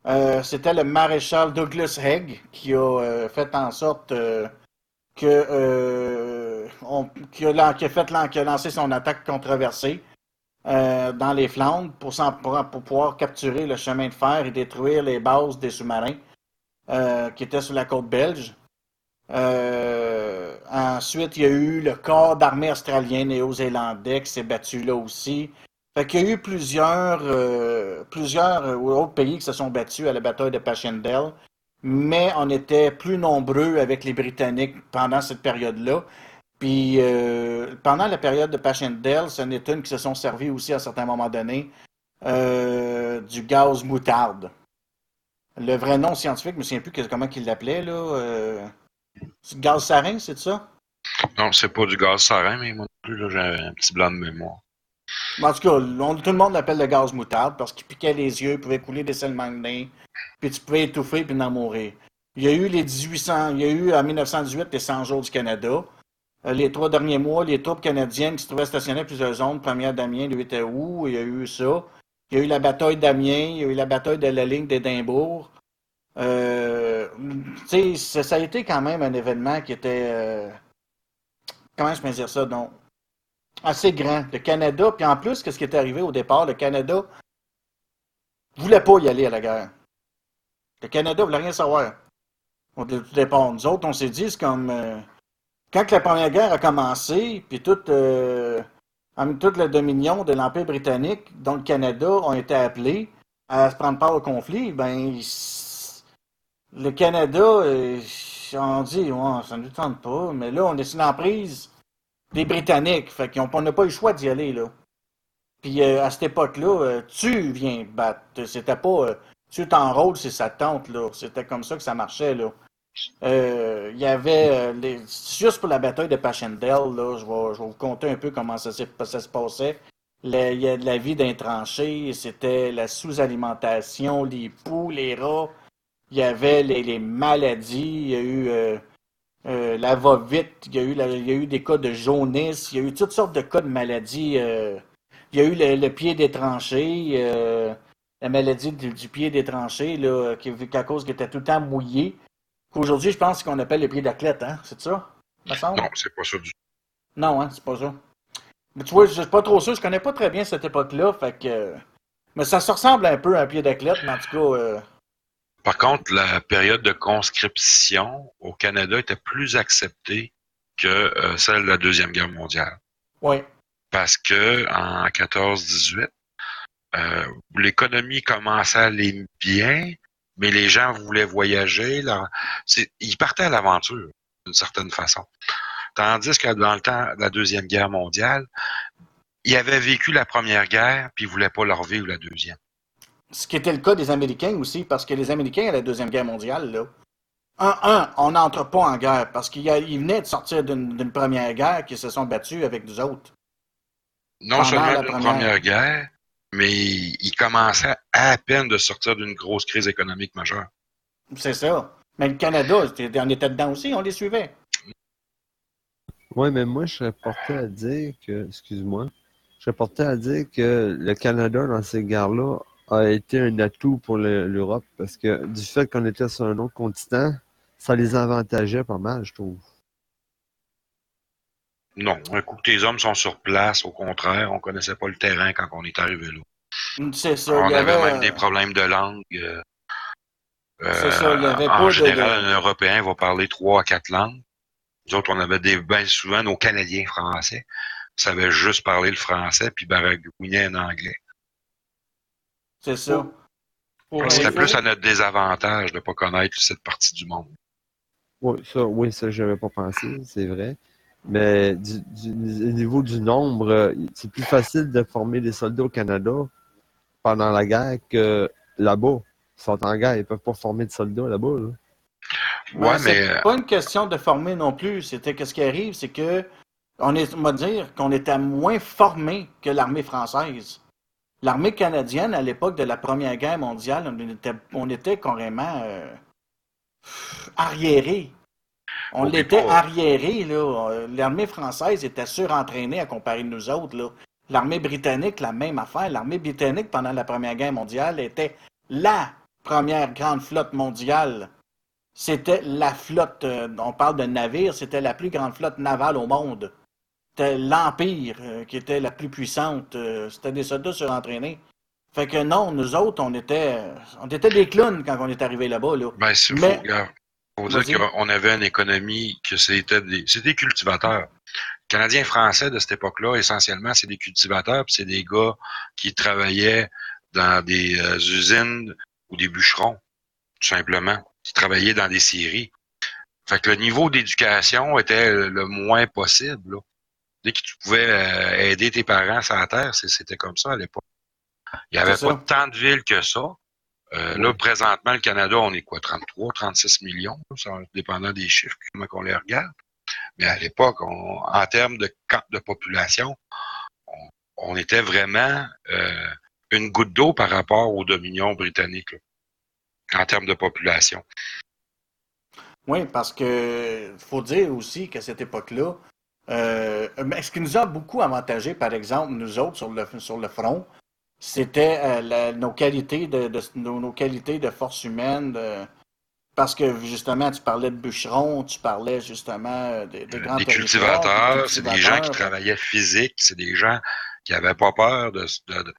Euh, C'était le maréchal Douglas Haig qui a fait en sorte que on- fait qui a lancé son attaque controversée euh, dans les Flandres pour, pouvoir capturer le chemin de fer et détruire les bases des sous-marins euh, qui étaient sur la côte belge. Euh, ensuite, il y a eu le corps d'armée australien néo-zélandais qui s'est battu là aussi. Fait qu'il y a eu plusieurs, plusieurs autres pays qui se sont battus à la bataille de Passchendaele, mais on était plus nombreux avec les Britanniques pendant cette période-là. Puis euh, pendant la période de Passchendaele, ce n'est une qui se sont servis aussi à certains moments donnés euh, du gaz moutarde. Le vrai nom scientifique, je me souviens plus que- comment il l'appelait là. Euh, c'est du gaz sarin, c'est ça? Non, c'est pas du gaz sarin, mais moi non plus, là, j'ai un petit blanc de mémoire. En tout cas, on- tout le monde l'appelle le gaz moutarde parce qu'il piquait les yeux, il pouvait couler des sels magnés, puis tu pouvais étouffer puis en mourir. Il y a eu les 1800, il y a eu en 1918 les 100 jours du Canada. Euh, les trois derniers mois, les troupes canadiennes qui se trouvaient stationnées à plusieurs zones, première d'Amiens, le 8 août, il y a eu ça. Il y a eu la bataille d'Amiens, il y a eu la bataille de la ligne d'Édimbourg. Euh, ça, ça a été quand même un événement qui était, euh, comment je peux dire ça, donc, assez grand. Le Canada, puis en plus, qu'est-ce qui est arrivé au départ? Le Canada voulait pas y aller à la guerre. Le Canada voulait rien savoir. Au départ, nous autres, on s'est dit, c'est comme... euh, quand la Première Guerre a commencé, puis tout, euh, en- tout le dominion de l'Empire britannique, dont le Canada, ont été appelés à se prendre part au conflit, ben, le Canada, euh, on dit, ouais, ça ne nous tente pas, mais là, on est sous l'emprise des Britanniques. Fait qu'on on n'a pas eu le choix d'y aller, là. Puis euh, à cette époque-là, euh, tu viens battre. C'était pas tu t'enrôles, c'est sa tante, là. C'était comme ça que ça marchait, là. Euh, Il y avait euh, juste pour la bataille de Passchendaele, là, je vais, vous conter un peu comment ça, se passait. La- Il y a de la vie d'un tranché, c'était la sous-alimentation, les poux, les rats. Il y avait les, maladies, il y a eu euh, la va-vite, il y, a eu des cas de jaunisse, il y a eu toutes sortes de cas de maladies. il y a eu le, pied des tranchées, la maladie du, pied des tranchées, là, qui, qu'à cause qu'il était tout le temps mouillé. Qu'aujourd'hui, je pense qu'on appelle le pied d'athlète, hein? C'est ça? Me semble? Non, c'est pas ça du tout. Non, hein, c'est pas ça. Mais tu vois, je suis pas trop sûr, je connais pas très bien cette époque-là, fait que. Mais ça se ressemble un peu à un pied d'athlète, mais en tout cas. euh, Par contre, la période de conscription au Canada était plus acceptée que euh, celle de la Deuxième Guerre mondiale. ouais. Parce que en 14-18, euh, l'économie commençait à aller bien, mais les gens voulaient voyager. Ils partaient à l'aventure, d'une certaine façon. Tandis que dans le temps de la Deuxième Guerre mondiale, ils avaient vécu la Première Guerre, puis ils voulaient pas leur vivre la Deuxième. Ce qui était le cas des Américains aussi, parce que les Américains, à la Deuxième Guerre mondiale, là, un, un, on n'entre pas en guerre, parce qu'ils venaient de sortir d'une première guerre qui se sont battus avec nous autres. Non seulement la la Première. première. guerre, mais ils commençaient à peine de sortir d'une grosse crise économique majeure. C'est ça. Mais le Canada, on était dedans aussi, on les suivait. Oui, mais moi, je serais porté à dire que, excuse-moi, je serais porté à dire que le Canada, dans ces guerres-là, a été un atout pour le- l'Europe parce que du fait qu'on était sur un autre continent, ça les avantageait pas mal, je trouve. Non, un coup que tes hommes sont sur place, au contraire, on connaissait pas le terrain quand on est arrivé là. C'est ça. on il y avait, avait, même des euh, problèmes de langue. euh, C'est ça, il y avait en pas de- général, de- un Européen va parler trois à quatre langues. Nous autres, on avait des, ben souvent nos Canadiens français savaient juste parler le français puis baragouinaient en anglais. C'est ça. C'était plus à notre désavantage de pas connaître cette partie du monde. Oui, ça, oui, ça, j'avais pas pensé, c'est vrai. Mais du, du- au niveau du nombre, c'est plus facile de former des soldats au Canada pendant la guerre que là-bas. Ils sont en guerre, ils peuvent pas former de soldats là-bas. là. Ouais, c'est mais euh, pas une question de former non plus. C'était que ce qui arrive, c'est que on est, on va dire qu'on était moins formé que l'armée française. L'armée canadienne, à l'époque de la Première Guerre mondiale, on était, on était carrément euh, arriéré. On l'était arriéré, là. Euh, L'armée française était surentraînée à comparer de nous autres, là. L'armée britannique, la même affaire. L'armée britannique, pendant la Première Guerre mondiale, était la première grande flotte mondiale. C'était la flotte, euh, on parle de navire, c'était la plus grande flotte navale au monde. C'était l'Empire euh, qui était la plus puissante. c'était des soldats surentraînés. Fait que non, nous autres, on était, on était des clowns quand on est arrivé là-bas. Là. Ben, c'est Mais- dire qu'on avait une économie que c'était des, c'est des cultivateurs. Canadiens français de cette époque-là, essentiellement, c'est des cultivateurs, puis c'est des gars qui travaillaient dans des euh, usines ou des bûcherons, tout simplement, qui travaillaient dans des scieries. Fait que le niveau d'éducation était le moins possible. Là. Dès que tu pouvais euh, aider tes parents sur la terre, c'était comme ça à l'époque. Il n'y avait pas ça. tant de villes que ça. Euh, Là, présentement, le Canada, on est quoi, 33, 36 millions, ça, dépendant des chiffres, comment on les regarde. Mais à l'époque, en termes de, de population, on, était vraiment euh, une goutte d'eau par rapport aux dominions britanniques, là, en termes de population. Oui, parce que faut dire aussi qu'à cette époque-là, euh, ce qui nous a beaucoup avantagé, par exemple, nous autres sur le, sur le front, c'était euh, la- nos qualités de, de- nos, nos qualités de force humaine. de- parce que justement, tu parlais de bûcherons, tu parlais justement euh, des, des grands Les territoires, des cultivateurs, c'est des gens qui travaillaient physique, c'est des gens qui n'avaient pas peur de, de, de-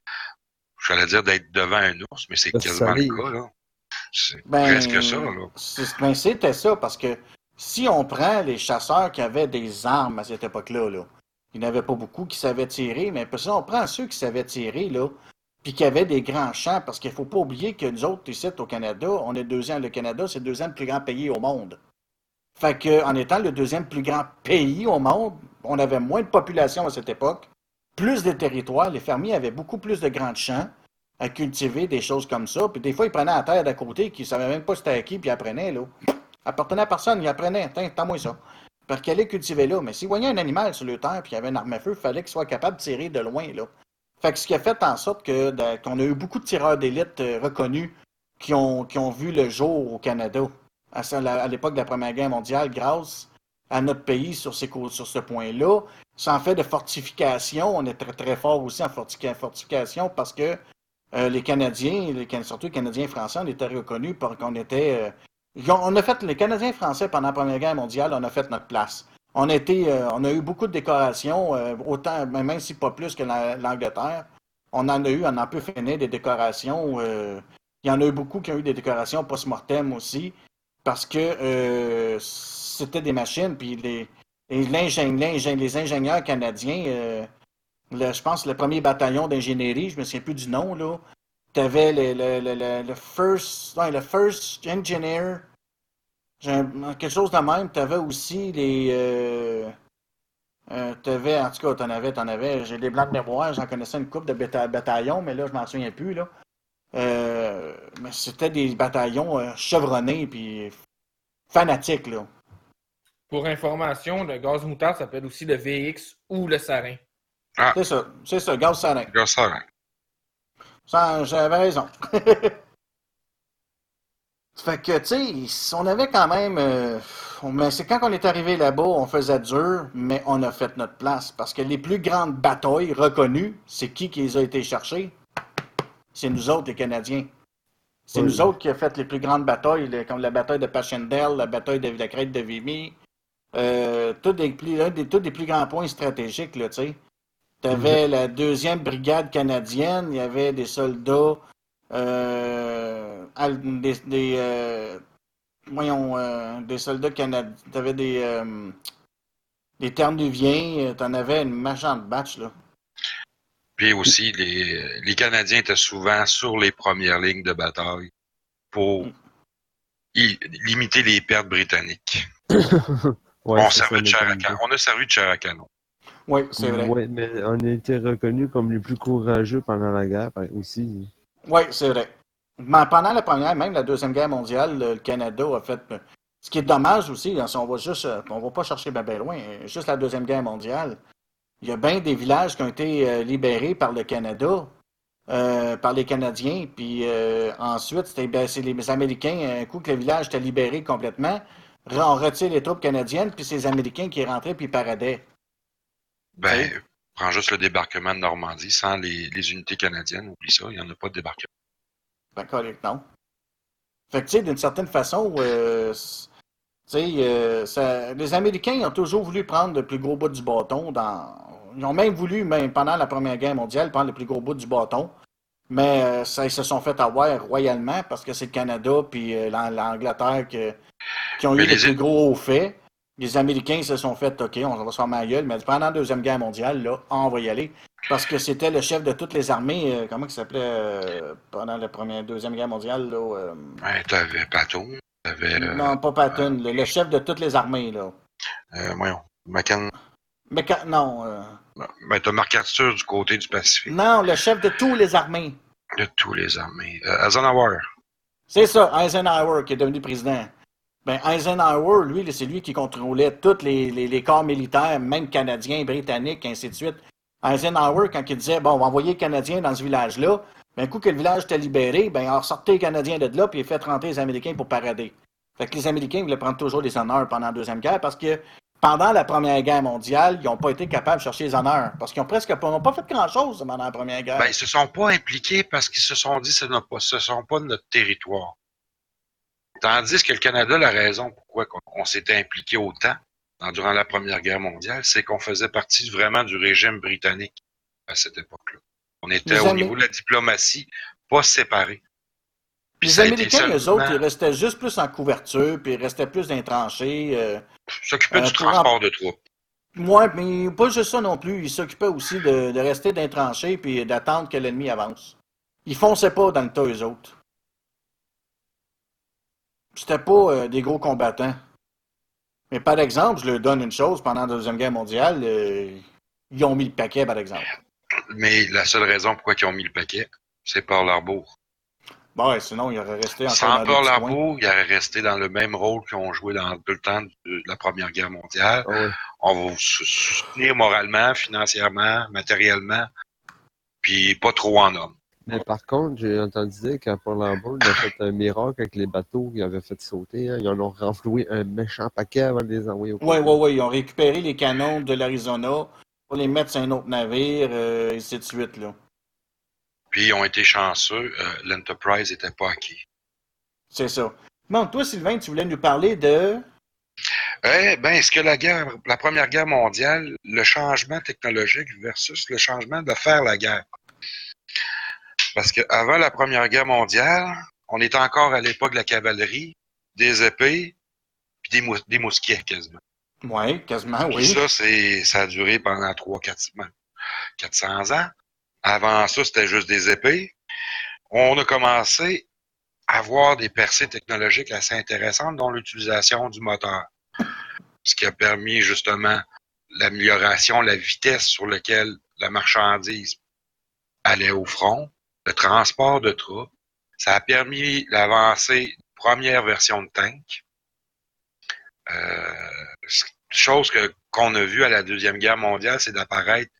j'allais dire d'être devant un ours, mais c'est quasiment le cas, là. C'est Ben, presque ça, là. c'est- ben, c'était ça, parce que si on prend les chasseurs qui avaient des armes à cette époque-là, là, il n'y en avait pas beaucoup qui savaient tirer, mais si on prend ceux qui savaient tirer, là, puis qui avaient des grands champs, parce qu'il ne faut pas oublier que nous autres, ici, au Canada, on est deuxième, le Canada, c'est le deuxième plus grand pays au monde. Fait que, en étant le deuxième plus grand pays au monde, on avait moins de population à cette époque, plus de territoires, les fermiers avaient beaucoup plus de grands champs à cultiver des choses comme ça. Puis des fois, ils prenaient la terre d'à côté, qui ne savaient même pas c'était à qui, puis ils apprenaient, là. Appartenait à personne, ils apprenaient. Tiens, t'as-moi ça. Parce qu'elle est cultivée là. Mais s'ils voyaient un animal sur le terre, puis il y avait une arme à feu, il fallait qu'il soit capable de tirer de loin, là. Fait que ce qui a fait en sorte que, qu'on a eu beaucoup de tireurs d'élite euh, reconnus qui ont, qui ont vu le jour au Canada à, l'époque de la Première Guerre mondiale grâce à notre pays sur, ces, sur ce point-là. Sans fait de fortification, on est très, très fort aussi en fortification parce que euh, les Canadiens, les, surtout les Canadiens français, on était reconnus pour qu'on était. euh, on a fait, les Canadiens français pendant la Première Guerre mondiale, on a fait notre place. On a, euh, on a eu beaucoup de décorations, euh, autant, même si pas plus que la- l'Angleterre. On en a eu, on en peut finir des décorations. euh, il y en a eu beaucoup qui ont eu des décorations post-mortem aussi, parce que c'était des machines, puis les, et les ingénieurs canadiens, le- je pense le premier bataillon d'ingénierie, je me souviens plus du nom, là. Tu avais le, le, le, first, le first engineer, quelque chose de même. Tu avais aussi les. Euh, euh, t'avais, en tout cas, t'en avais, t'en avais. J'ai des blancs de mémoire, j'en connaissais une coupe de bata- bataillons, mais là, je m'en souviens plus, là. Euh, mais c'était des bataillons euh, chevronnés puis fanatiques, là. Pour information, le gaz moutarde s'appelle aussi le VX ou le sarin. C'est ça, c'est ça, gaz sarin. Hein. Ça, J'avais raison. fait que, tu sais, on avait quand même. euh, on- mais c'est quand on est arrivé là-bas, on faisait dur, mais on a fait notre place. Parce que les plus grandes batailles reconnues, c'est qui qui les a été chercher? C'est nous autres, les Canadiens. C'est Oui. nous autres qui a fait les plus grandes batailles, les- comme la bataille de Passchendaele, la bataille de la crête de Vimy. Euh, tous des, plus- un des, tous des plus grands points stratégiques, là, tu sais. Tu avais la deuxième brigade canadienne, il y avait des soldats, euh, des, des, euh, voyons, euh, des soldats canadiens. Tu avais des, euh, des Ternuviens, tu en avais une méchante batch, là. Puis aussi, les, les Canadiens étaient souvent sur les premières lignes de bataille pour i- limiter les pertes britanniques. Ouais, on, servait de à on a servi de chair à canon. Oui, c'est vrai. Ouais, mais on a été reconnus comme les plus courageux pendant la guerre aussi. Oui, c'est vrai. Mais pendant la première, même la deuxième guerre mondiale, le Canada a fait. Ce qui est dommage aussi, hein, si on va juste, euh, on va pas chercher bien ben loin, euh, juste la deuxième guerre mondiale. Il y a bien des villages qui ont été euh, libérés par le Canada, euh, par les Canadiens, puis euh, ensuite c'était ben, c'est les Américains. Un coup que le village était libéré complètement, on retire les troupes canadiennes, puis c'est les Américains qui rentraient puis paradaient. Ben. Prends juste le débarquement de Normandie. Sans les, les unités canadiennes, oublie ça, il n'y en a pas de débarquement. Ben, correct, non. Fait que, tu sais, d'une certaine façon, euh, c- tu sais, euh, ça- les Américains ont toujours voulu prendre le plus gros bout du bâton dans. Ils ont même voulu, même pendant la Première Guerre mondiale, prendre le plus gros bout du bâton. Mais euh, ça, ils se sont fait avoir royalement parce que c'est le Canada puis euh, l'An- l'Angleterre qui ont Mais eu les les- plus gros faits. Les Américains se sont fait, OK, on va se faire ma gueule, mais pendant la Deuxième Guerre mondiale, là, on va y aller. Parce que c'était le chef de toutes les armées, euh, comment il s'appelait euh, pendant la première, Deuxième Guerre mondiale, là, euh, Ouais, t'avais Patton, non, pas Patton, le, le chef de toutes les armées, là. voyons, McCann. Quand- non, Ben, t'as Marc Arthur du côté du Pacifique, non, le chef de tous les armées. de tous les armées. Eisenhower. C'est ça, Eisenhower qui est devenu président. Ben, Eisenhower, lui, c'est lui qui contrôlait tous les, les, corps militaires, même canadiens, britanniques, ainsi de suite. Eisenhower, quand il disait, bon, on va envoyer les Canadiens dans ce village-là, ben, un coup que le village était libéré, ben, on sortait les Canadiens de là, puis il fait rentrer les Américains pour parader. Fait que les Américains voulaient prendre toujours les honneurs pendant la Deuxième Guerre parce que pendant la Première Guerre mondiale, ils n'ont pas été capables de chercher les honneurs. Parce qu'ils ont presque pas, n'ont pas fait grand-chose pendant la Première Guerre. Ben, ils se sont pas impliqués parce qu'ils se sont dit ce ce sont pas notre territoire. Tandis que le Canada, la raison pourquoi on, on s'était impliqué autant durant la Première Guerre mondiale, c'est qu'on faisait partie vraiment du régime britannique à cette époque-là. On était Les au niveau de la diplomatie pas séparés. Puis les Américains, eux autres, ils restaient juste plus en couverture, puis ils restaient plus tranchées. euh, s'occuper euh, du pour transport de troupes. Ouais, mais pas juste ça non plus. Ils s'occupaient aussi de, de rester tranchées puis d'attendre que l'ennemi avance. Ils fonçaient pas dans le tas, eux autres. C'était pas euh, des gros combattants. Mais par exemple, je leur donne une chose, pendant la Deuxième Guerre mondiale, euh, ils ont mis le paquet, par exemple. Mais la seule raison pourquoi ils ont mis le paquet, c'est Pearl Harbor. Bon, ouais, sinon, ils auraient resté encore Sans Pearl. Harbor, ils auraient resté dans le même rôle qu'ils ont joué dans tout le temps de la Première Guerre mondiale. Ah ouais. On va vous sou- soutenir moralement, financièrement, matériellement, puis pas trop en hommes. Mais par contre, j'ai entendu dire qu'à Pearl Harbor, il a fait un miracle avec les bateaux qu'il avait fait sauter. hein. Ils en ont renfloué un méchant paquet avant de les envoyer au Oui, oui, oui. Ils ont récupéré les canons de l'Arizona pour les mettre sur un autre navire, euh, et ainsi de suite, là. Puis ils ont été chanceux, euh, l'Enterprise n'était pas acquis. C'est ça. Bon, toi, Sylvain, tu voulais nous parler de... Eh ben, est-ce que la guerre, la Première Guerre mondiale, le changement technologique versus le changement de faire la guerre? Parce qu'avant la Première Guerre mondiale, on était encore à l'époque de la cavalerie, des épées, puis des, des mousquets quasiment. Oui, quasiment, Puis oui. ça, c'est, ça a duré pendant 3 400 400 ans. Avant ça, c'était juste des épées. On a commencé à avoir des percées technologiques assez intéressantes, dont l'utilisation du moteur. Ce qui a permis justement l'amélioration, la vitesse sur laquelle la marchandise allait au front, le transport de troupes. Ça a permis l'avancée d'une première version de tank. Euh, chose qu'on a vu à la Deuxième Guerre mondiale, c'est d'apparaître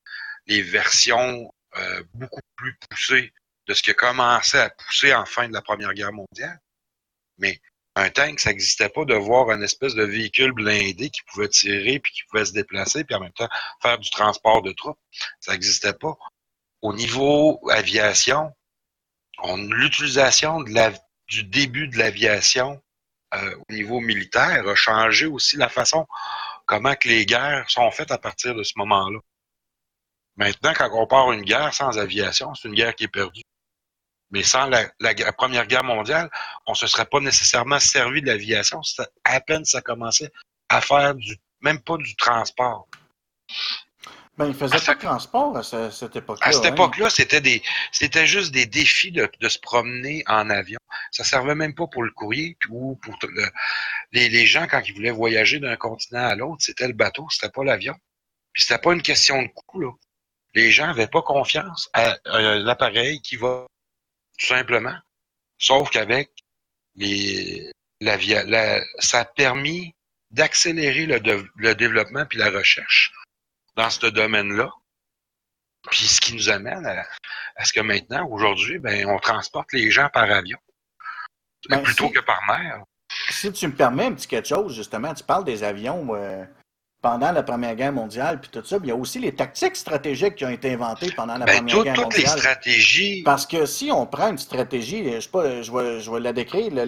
les versions euh, beaucoup plus poussées de ce qui a commencé à pousser en fin de la Première Guerre mondiale. Mais un tank, ça n'existait pas de voir une espèce de véhicule blindé qui pouvait tirer, puis qui pouvait se déplacer, puis en même temps faire du transport de troupes. Ça n'existait pas. Au niveau aviation, on- l'utilisation du début de l'aviation euh, au niveau militaire a changé aussi la façon comment que les guerres sont faites à partir de ce moment-là. Maintenant, quand on part une guerre sans aviation, c'est une guerre qui est perdue. Mais sans la, la Première Guerre mondiale, on se serait pas nécessairement servi de l'aviation. À peine ça commençait à faire du, même pas du transport. Ben, il faisait À pas de transport à ce- cette époque-là. À cette hein. époque-là, c'était des, c'était juste des défis de, de se promener en avion. Ça servait même pas pour le courrier ou pour le- les, les gens quand ils voulaient voyager d'un continent à l'autre, c'était le bateau, c'était pas l'avion. Puis c'était pas une question de coût là. Les gens avaient pas confiance à, à l'appareil qui va tout simplement. Sauf qu'avec les, l'avia- la, ça a permis d'accélérer le, de- le développement puis la recherche dans ce domaine-là. Puis ce qui nous amène à, à ce que maintenant, aujourd'hui, ben, on transporte les gens par avion Ben, plutôt si- que par mer. Si tu me permets un petit quelque chose, justement, tu parles des avions euh, pendant la Première Guerre mondiale, puis tout ça. puis Il y a aussi les tactiques stratégiques qui ont été inventées pendant la Ben, Première tout- Guerre toutes les mondiale. stratégies, Parce que si on prend une stratégie, je sais pas, je vais, je vais la décrire, la,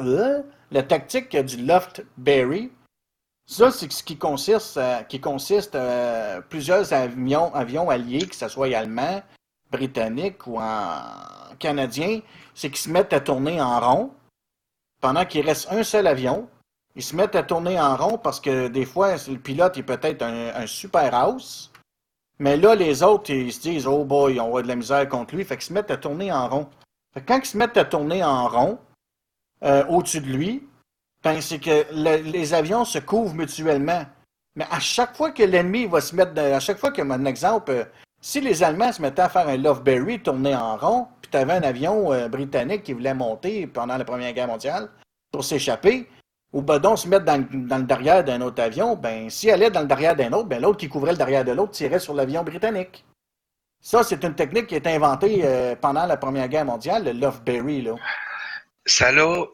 euh, la tactique du Loftberry, ça, c'est ce qui consiste, à- qui consiste à plusieurs avions, avions alliés, que ce soit allemands, britanniques ou en canadiens, c'est qu'ils se mettent à tourner en rond pendant qu'il reste un seul avion. Ils se mettent à tourner en rond parce que des fois, le pilote est peut-être un, un super house. Mais là, les autres, ils se disent, oh boy, on va de la misère contre lui. Fait qu'ils se mettent à tourner en rond. Fait que quand ils se mettent à tourner en rond, euh, au-dessus de lui, ben, c'est que le- les avions se couvrent mutuellement. Mais à chaque fois que l'ennemi va se mettre, à chaque fois que, un exemple, euh, si les Allemands se mettaient à faire un Loveberry tourné en rond, puis tu avais un avion euh, britannique qui voulait monter pendant la Première Guerre mondiale pour s'échapper, ou ben donc se mettre dans, le- dans le derrière d'un autre avion, ben s'il allait dans le derrière d'un autre, ben l'autre qui couvrait le derrière de l'autre tirait sur l'avion britannique. Ça, c'est une technique qui est inventée euh, pendant la Première Guerre mondiale, le Loveberry, là. ça l'a,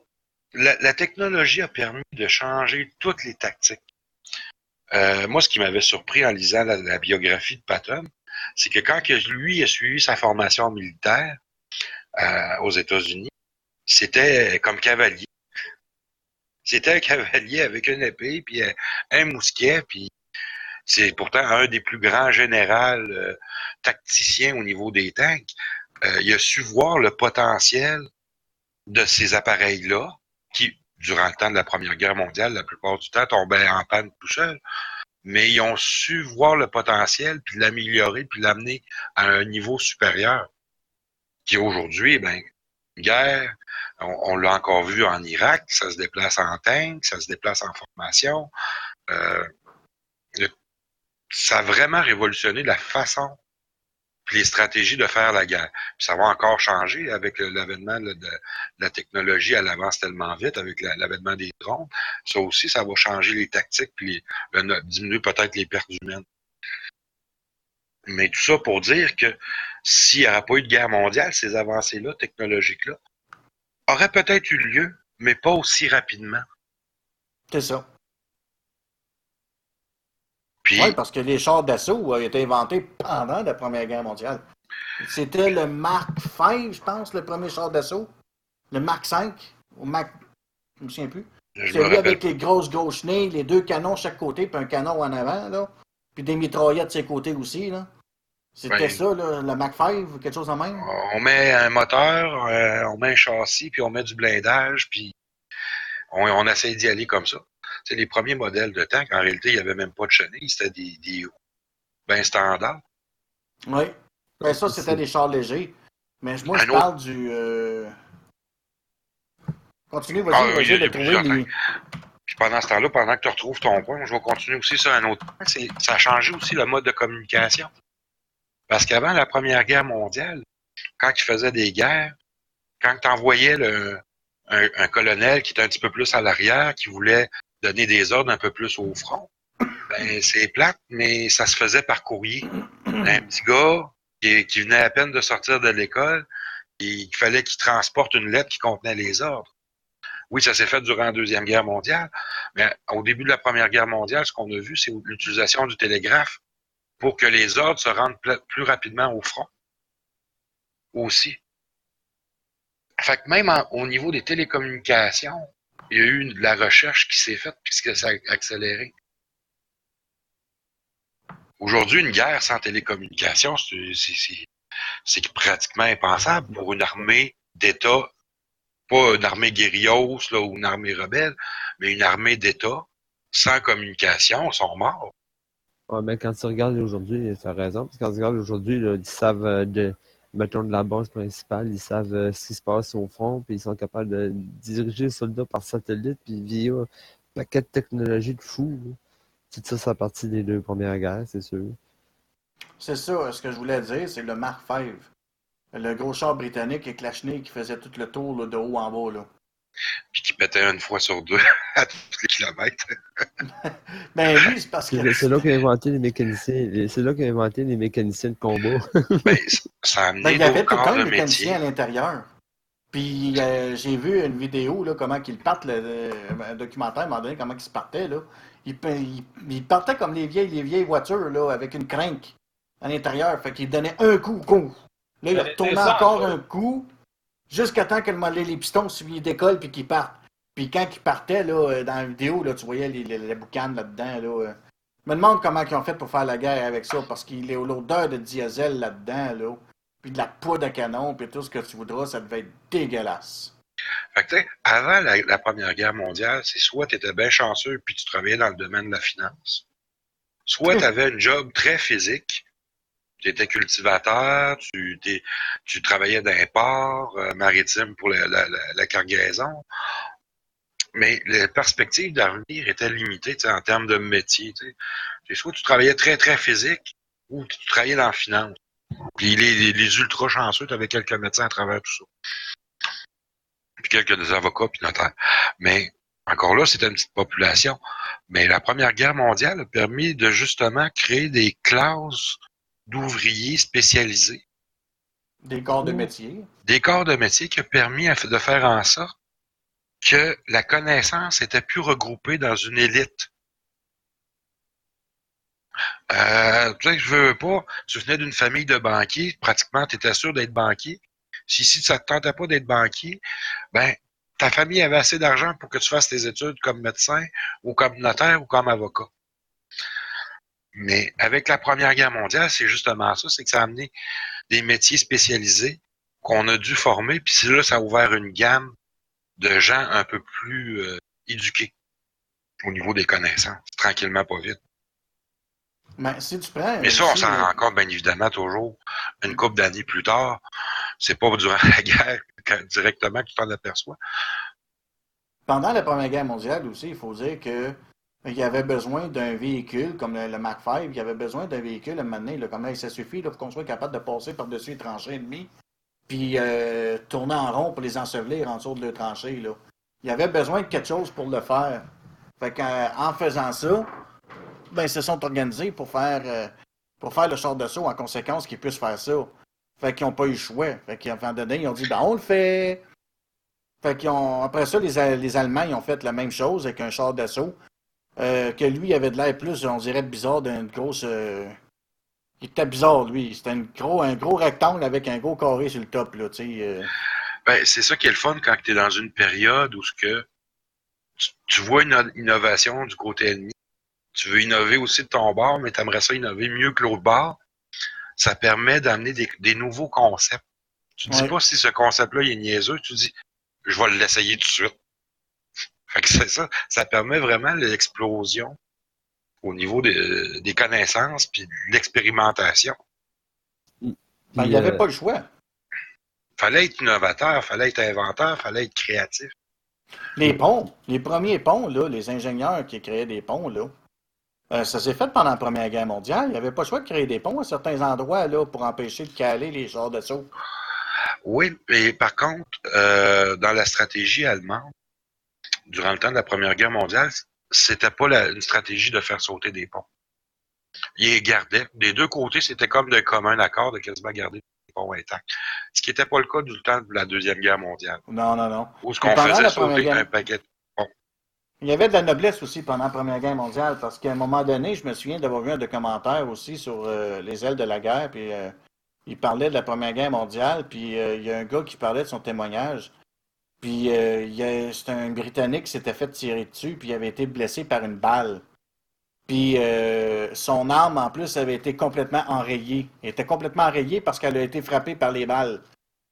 la, technologie a permis de changer toutes les tactiques. Euh, moi, ce qui m'avait surpris en lisant la, biographie de Patton, c'est que quand lui a suivi sa formation militaire euh, aux États-Unis, c'était comme cavalier. C'était un cavalier avec une épée, puis un, mousquet, puis c'est pourtant un des plus grands généraux euh, tacticiens au niveau des tanks. Il a su voir le potentiel de ces appareils-là, qui, durant le temps de la Première Guerre mondiale, la plupart du temps, tombaient en panne tout seuls. Mais ils ont su voir le potentiel, puis l'améliorer, puis l'amener à un niveau supérieur. Qui aujourd'hui, ben, guerre, on, l'a encore vu en Irak, ça se déplace en tank, ça se déplace en formation. Euh, ça a vraiment révolutionné la façon puis les stratégies de faire la guerre. Puis ça va encore changer avec le- l'avènement de, la technologie, elle avance tellement vite avec la- l'avènement des drones. Ça aussi, ça va changer les tactiques puis diminuer peut-être les pertes humaines. Mais tout ça pour dire que s'il n'y aurait pas eu de guerre mondiale, ces avancées-là, technologiques-là, auraient peut-être eu lieu, mais pas aussi rapidement. C'est ça. Puis, Oui, parce que les chars d'assaut ont été inventés pendant la Première Guerre mondiale. C'était le Mark V, je pense, le premier char d'assaut. Le Mark V, ou Mark, je me souviens plus. Je Celui avec les grosses gauches nez, les deux canons chaque côté, puis un canon en avant, là. Puis des mitraillettes de ses côtés aussi, là. C'était Ben- ça, là, le Mac 5 ou quelque chose de même? On met un moteur, euh, on met un châssis, puis on met du blindage, puis on, on essaie d'y aller comme ça. C'est les premiers modèles de tank. En réalité, il n'y avait même pas de chenilles, c'était des, des ben standards. Oui. Ben ça, c'était des chars légers. Mais moi, je autre- parle du... euh, Continue, vas-y, Ah, vas-y, de trouver les... Puis pendant ce temps-là, pendant que tu retrouves ton point, je vais continuer aussi sur un autre point. Ça a changé aussi le mode de communication. Parce qu'avant la Première Guerre mondiale, quand ils faisaient des guerres, quand tu envoyais le, un, un colonel qui était un petit peu plus à l'arrière, qui voulait donner des ordres un peu plus au front, ben c'est plate, mais ça se faisait par courrier. Un petit gars qui, venait à peine de sortir de l'école, il fallait qu'il transporte une lettre qui contenait les ordres. Oui, ça s'est fait durant la Deuxième Guerre mondiale, mais au début de la Première Guerre mondiale, ce qu'on a vu, c'est l'utilisation du télégraphe pour que les ordres se rendent plus rapidement au front. Aussi. Fait que même au niveau des télécommunications, il y a eu de la recherche qui s'est faite puisque ça a accéléré. Aujourd'hui, une guerre sans télécommunications, c'est- pratiquement impensable pour une armée d'État pas une armée guérillos là, ou une armée rebelle, mais une armée d'État sans communication, sont morts. Ouais, mais quand tu regardes aujourd'hui, tu as raison, parce quand tu regardes aujourd'hui, ils savent euh, de, mettons, de la base principale, ils savent euh, ce qui se passe au front, puis ils sont capables de diriger les soldats par satellite, puis via un paquet de technologies de fou. Tout ça, c'est à partir des deux premières guerres, c'est sûr. C'est ça, ce que je voulais dire, c'est le Mark V. Le gros char britannique la chenille qui faisait tout le tour de haut en bas. Puis qui pétait une fois sur deux à tous les kilomètres. Ben oui, c'est parce que... C'est là qu'ont inventé les mécaniciens, c'est là qu'ont inventé les mécaniciens de combat. Ben, ça a Ben, il y avait tout le temps de mécanicien métier. à l'intérieur. Puis euh, j'ai vu une vidéo, là, comment qu'ils partent, le, le- un documentaire, à un moment donné, comment ils se partaient, là. Ils, pa- ils- ils partaient comme les vieilles, les vieilles voitures, là, avec une crinque à l'intérieur. Fait qu'ils donnaient un coup, coup. Là, ils Ben, retournaient encore un coup, jusqu'à temps que le- les pistons suivaient décollent puis qu'ils partent. Puis quand ils partaient, là, euh, dans la vidéo, là, tu voyais les, les, les boucanes là-dedans, là. euh. Je me demande comment ils ont fait pour faire la guerre avec ça, parce qu'il a l'odeur de diesel là-dedans, là. Puis de la poudre à canon, puis tout ce que tu voudras, ça devait être dégueulasse. Fait que, avant la, la Première Guerre mondiale, c'est soit tu étais bien chanceux puis tu travaillais dans le domaine de la finance, soit tu avais un job très physique, tu étais cultivateur, tu, travaillais dans les ports euh, maritimes pour la, cargaison, mais les perspectives d'avenir étaient limitées en termes de métier. Soit tu travaillais très, très physique ou tu travaillais dans la finance. Puis les, les, les ultra chanceux, tu avais quelques médecins à travers tout ça puis quelques avocats puis notaires. Mais encore là, c'était une petite population. Mais la Première Guerre mondiale a permis de justement créer des classes d'ouvriers spécialisés, Des corps de métier. des corps de métier qui a permis de faire en sorte que la connaissance était plus regroupée dans une élite. Euh, tu sais, je veux pas, tu venais d'une famille de banquiers, pratiquement, tu étais sûr d'être banquier. Si, si ça te tentait pas d'être banquier, ben, ta famille avait assez d'argent pour que tu fasses tes études comme médecin ou comme notaire ou comme avocat. Mais avec la Première Guerre mondiale, c'est justement ça, c'est que ça a amené des métiers spécialisés qu'on a dû former, puis c'est là, ça a ouvert une gamme de gens un peu plus euh, éduqués au niveau des connaissances, tranquillement, pas vite. Mais si tu prends. Mais ça, on s'en rend compte, bien évidemment, toujours une couple d'années plus tard. C'est pas durant la guerre que- directement que tu t'en aperçois. Pendant la Première Guerre mondiale aussi, il faut dire que il y avait besoin d'un véhicule comme le, le Mac 5, il y avait besoin d'un véhicule à un donné, là, comme ça suffit là, pour qu'on soit capable de passer par-dessus les tranchées ennemies, puis euh, tourner en rond pour les ensevelir en dessous de leurs tranchées. Là. Il y avait besoin de quelque chose pour le faire. Fait qu'en faisant ça, ben, ils se sont organisés pour faire, euh, pour faire le char de saut en conséquence qu'ils puissent faire ça. Fait qu'ils n'ont pas eu le choix. Fait qu'à un moment ils ont dit, ben, on le fait. Fait ont, après ça, les, les Allemands, ils ont fait la même chose avec un char d'assaut. Euh, que lui, avait de l'air plus, on dirait, bizarre d'une grosse. euh, Il était bizarre, lui. C'était un gros, un gros rectangle avec un gros carré sur le top, là, tu sais. euh. Ben, c'est ça qui est le fun quand tu es dans une période où ce que tu, tu vois une innovation du côté ennemi. Tu veux innover aussi de ton bord, mais tu aimerais ça innover mieux que l'autre bord. Ça permet d'amener des, des nouveaux concepts. Tu dis Ouais. pas si ce concept-là il est niaiseux, tu dis je vais l'essayer tout de suite. Fait que c'est ça. Ça permet vraiment l'explosion au niveau des, des connaissances puis de l'expérimentation. Ben, il n'y avait euh, pas le choix. Fallait être innovateur, fallait être inventeur, fallait être créatif. Les ponts, les premiers ponts, là, les ingénieurs qui créaient des ponts, là, euh, ça s'est fait pendant la Première Guerre mondiale. Il n'y avait pas le choix de créer des ponts à certains endroits là, pour empêcher de caler les genres de sauts. Oui, mais par contre, euh, dans la stratégie allemande, durant le temps de la Première Guerre mondiale, c'était pas la- une stratégie de faire sauter des ponts. Ils les gardaient. Des deux côtés, c'était comme de commun accord de quasiment garder les ponts intacts. Ce qui n'était pas le cas du temps de la Deuxième Guerre mondiale, Non, non, non. où ce qu'on faisait sauter Guerre- un paquet de Il y avait de la noblesse aussi pendant la Première Guerre mondiale, parce qu'à un moment donné, je me souviens d'avoir vu un documentaire aussi sur euh, les ailes de la guerre, puis euh, il parlait de la Première Guerre mondiale, puis euh, il y a un gars qui parlait de son témoignage. Puis euh, c'était un Britannique qui s'était fait tirer dessus, puis il avait été blessé par une balle. Puis euh, son arme, en plus, avait été complètement enrayée. Elle était complètement enrayée parce qu'elle a été frappée par les balles.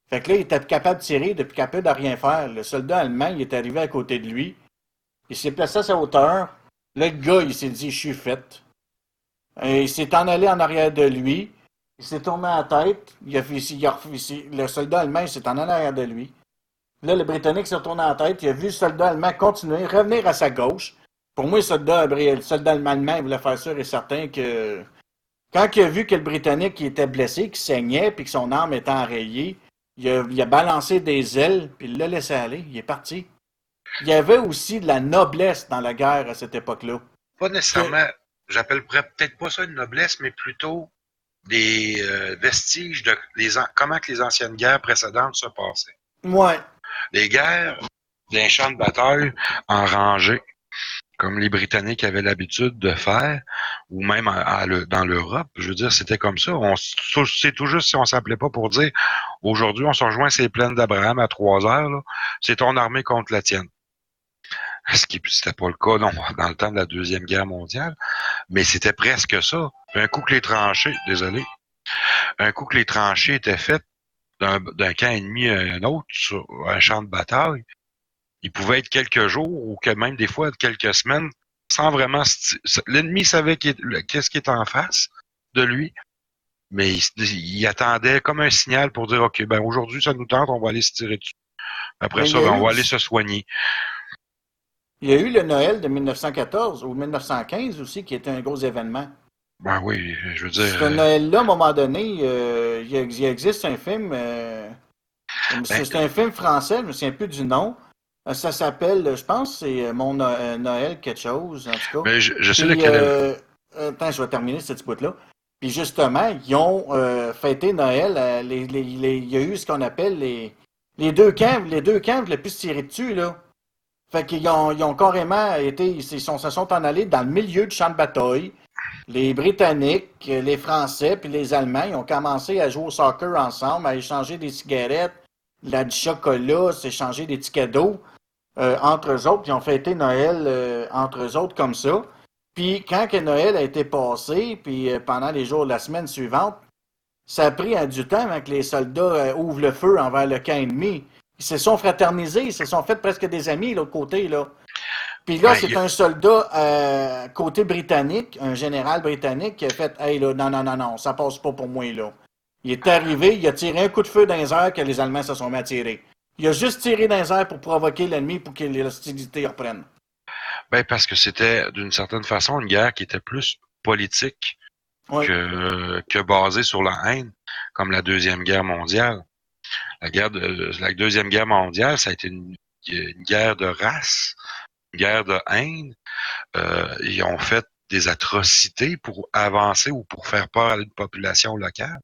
Fait que là, il était capable de tirer, depuis capable de rien faire. Le soldat allemand, il est arrivé à côté de lui. Il s'est placé à sa hauteur. Le gars, il s'est dit, je suis fait. Et il s'est en allé en arrière de lui. Il s'est tourné la tête. Il a fait, il a le soldat allemand, il s'est en allé en arrière de lui. Là, le Britannique s'est retourné la tête. Il a vu le soldat allemand continuer, revenir à sa gauche. Pour moi, le soldat, le soldat allemand, il voulait faire sûr et certain que quand il a vu que le Britannique était blessé, qu'il saignait, puis que son arme était enrayée, il a, il a balancé des ailes, puis il l'a laissé aller. Il est parti. Il y avait aussi de la noblesse dans la guerre à cette époque-là. Pas nécessairement, j'appellerais peut-être pas ça une noblesse, mais plutôt des euh, vestiges de les comment que les anciennes guerres précédentes se passaient. Ouais. Les guerres d'un champ de bataille en rangée, comme les Britanniques avaient l'habitude de faire, ou même dans l'Europe, je veux dire, c'était comme ça. On, c'est tout juste si on s'appelait pas pour dire aujourd'hui on se rejoint ces plaines d'Abraham à trois heures, c'est ton armée contre la tienne. Ce qui c'était pas le cas non, dans le temps de la Deuxième Guerre mondiale, mais c'était presque ça. Un coup que les tranchées, désolé, un coup que les tranchées étaient faites d'un camp ennemi à un autre sur un champ de bataille, il pouvait être quelques jours ou que même des fois quelques semaines sans vraiment l'ennemi savait qu'est-ce qui est en face de lui mais il, attendait comme un signal pour dire ok ben aujourd'hui ça nous tente on va aller se tirer dessus après Mais ça ben, eu on va aller se soigner Il y a eu le Noël de 1914 ou 1915 aussi, qui était un gros événement. Ben oui je veux dire Ce euh, Noël-là, à un moment donné, euh, il, ex- il existe un film. euh, Ben, c'est un film français, je me souviens plus du nom. Euh, Ça s'appelle, je pense, c'est euh, Mon No- euh, Noël quelque chose, en tout cas. ben, je, je sais Puis, lequel euh, euh, attends, je vais terminer cette bout-là. Puis justement, ils ont euh, fêté Noël. euh, les- les- les- il y a eu ce qu'on appelle les, les deux camps. Les deux camps voulaient plus se tirer dessus, là. Fait qu'ils ont, ils ont carrément été. Ils se sont, se sont en allés dans le milieu du champ de bataille. Les Britanniques, les Français, puis les Allemands, ils ont commencé à jouer au soccer ensemble, à échanger des cigarettes, là, du chocolat, s'échanger des petits cadeaux euh, entre eux autres. Ils ont fêté Noël euh, entre eux autres comme ça. Puis quand Noël a été passé, puis euh, pendant les jours de la semaine suivante, ça a pris du temps avant que les soldats euh, ouvrent le feu envers le camp ennemi. Ils se sont fraternisés, ils se sont fait presque des amis de l'autre côté. Puis là, Ben, c'est a- un soldat euh, côté britannique, un général britannique qui a fait Hey là, non, non, non, non, ça passe pas pour moi, là. Il est arrivé, il a tiré un coup de feu dans les airs que les Allemands se sont mis à tirer. Il a juste tiré dans les airs pour provoquer l'ennemi pour que les hostilités reprennent. ben parce que c'était d'une certaine façon une guerre qui était plus politique que, que basée sur la haine, comme la Deuxième Guerre mondiale. La, guerre de, la Deuxième Guerre mondiale, ça a été une, une guerre de race, guerre de haine. Euh, ils ont fait des atrocités pour avancer ou pour faire peur à une population locale.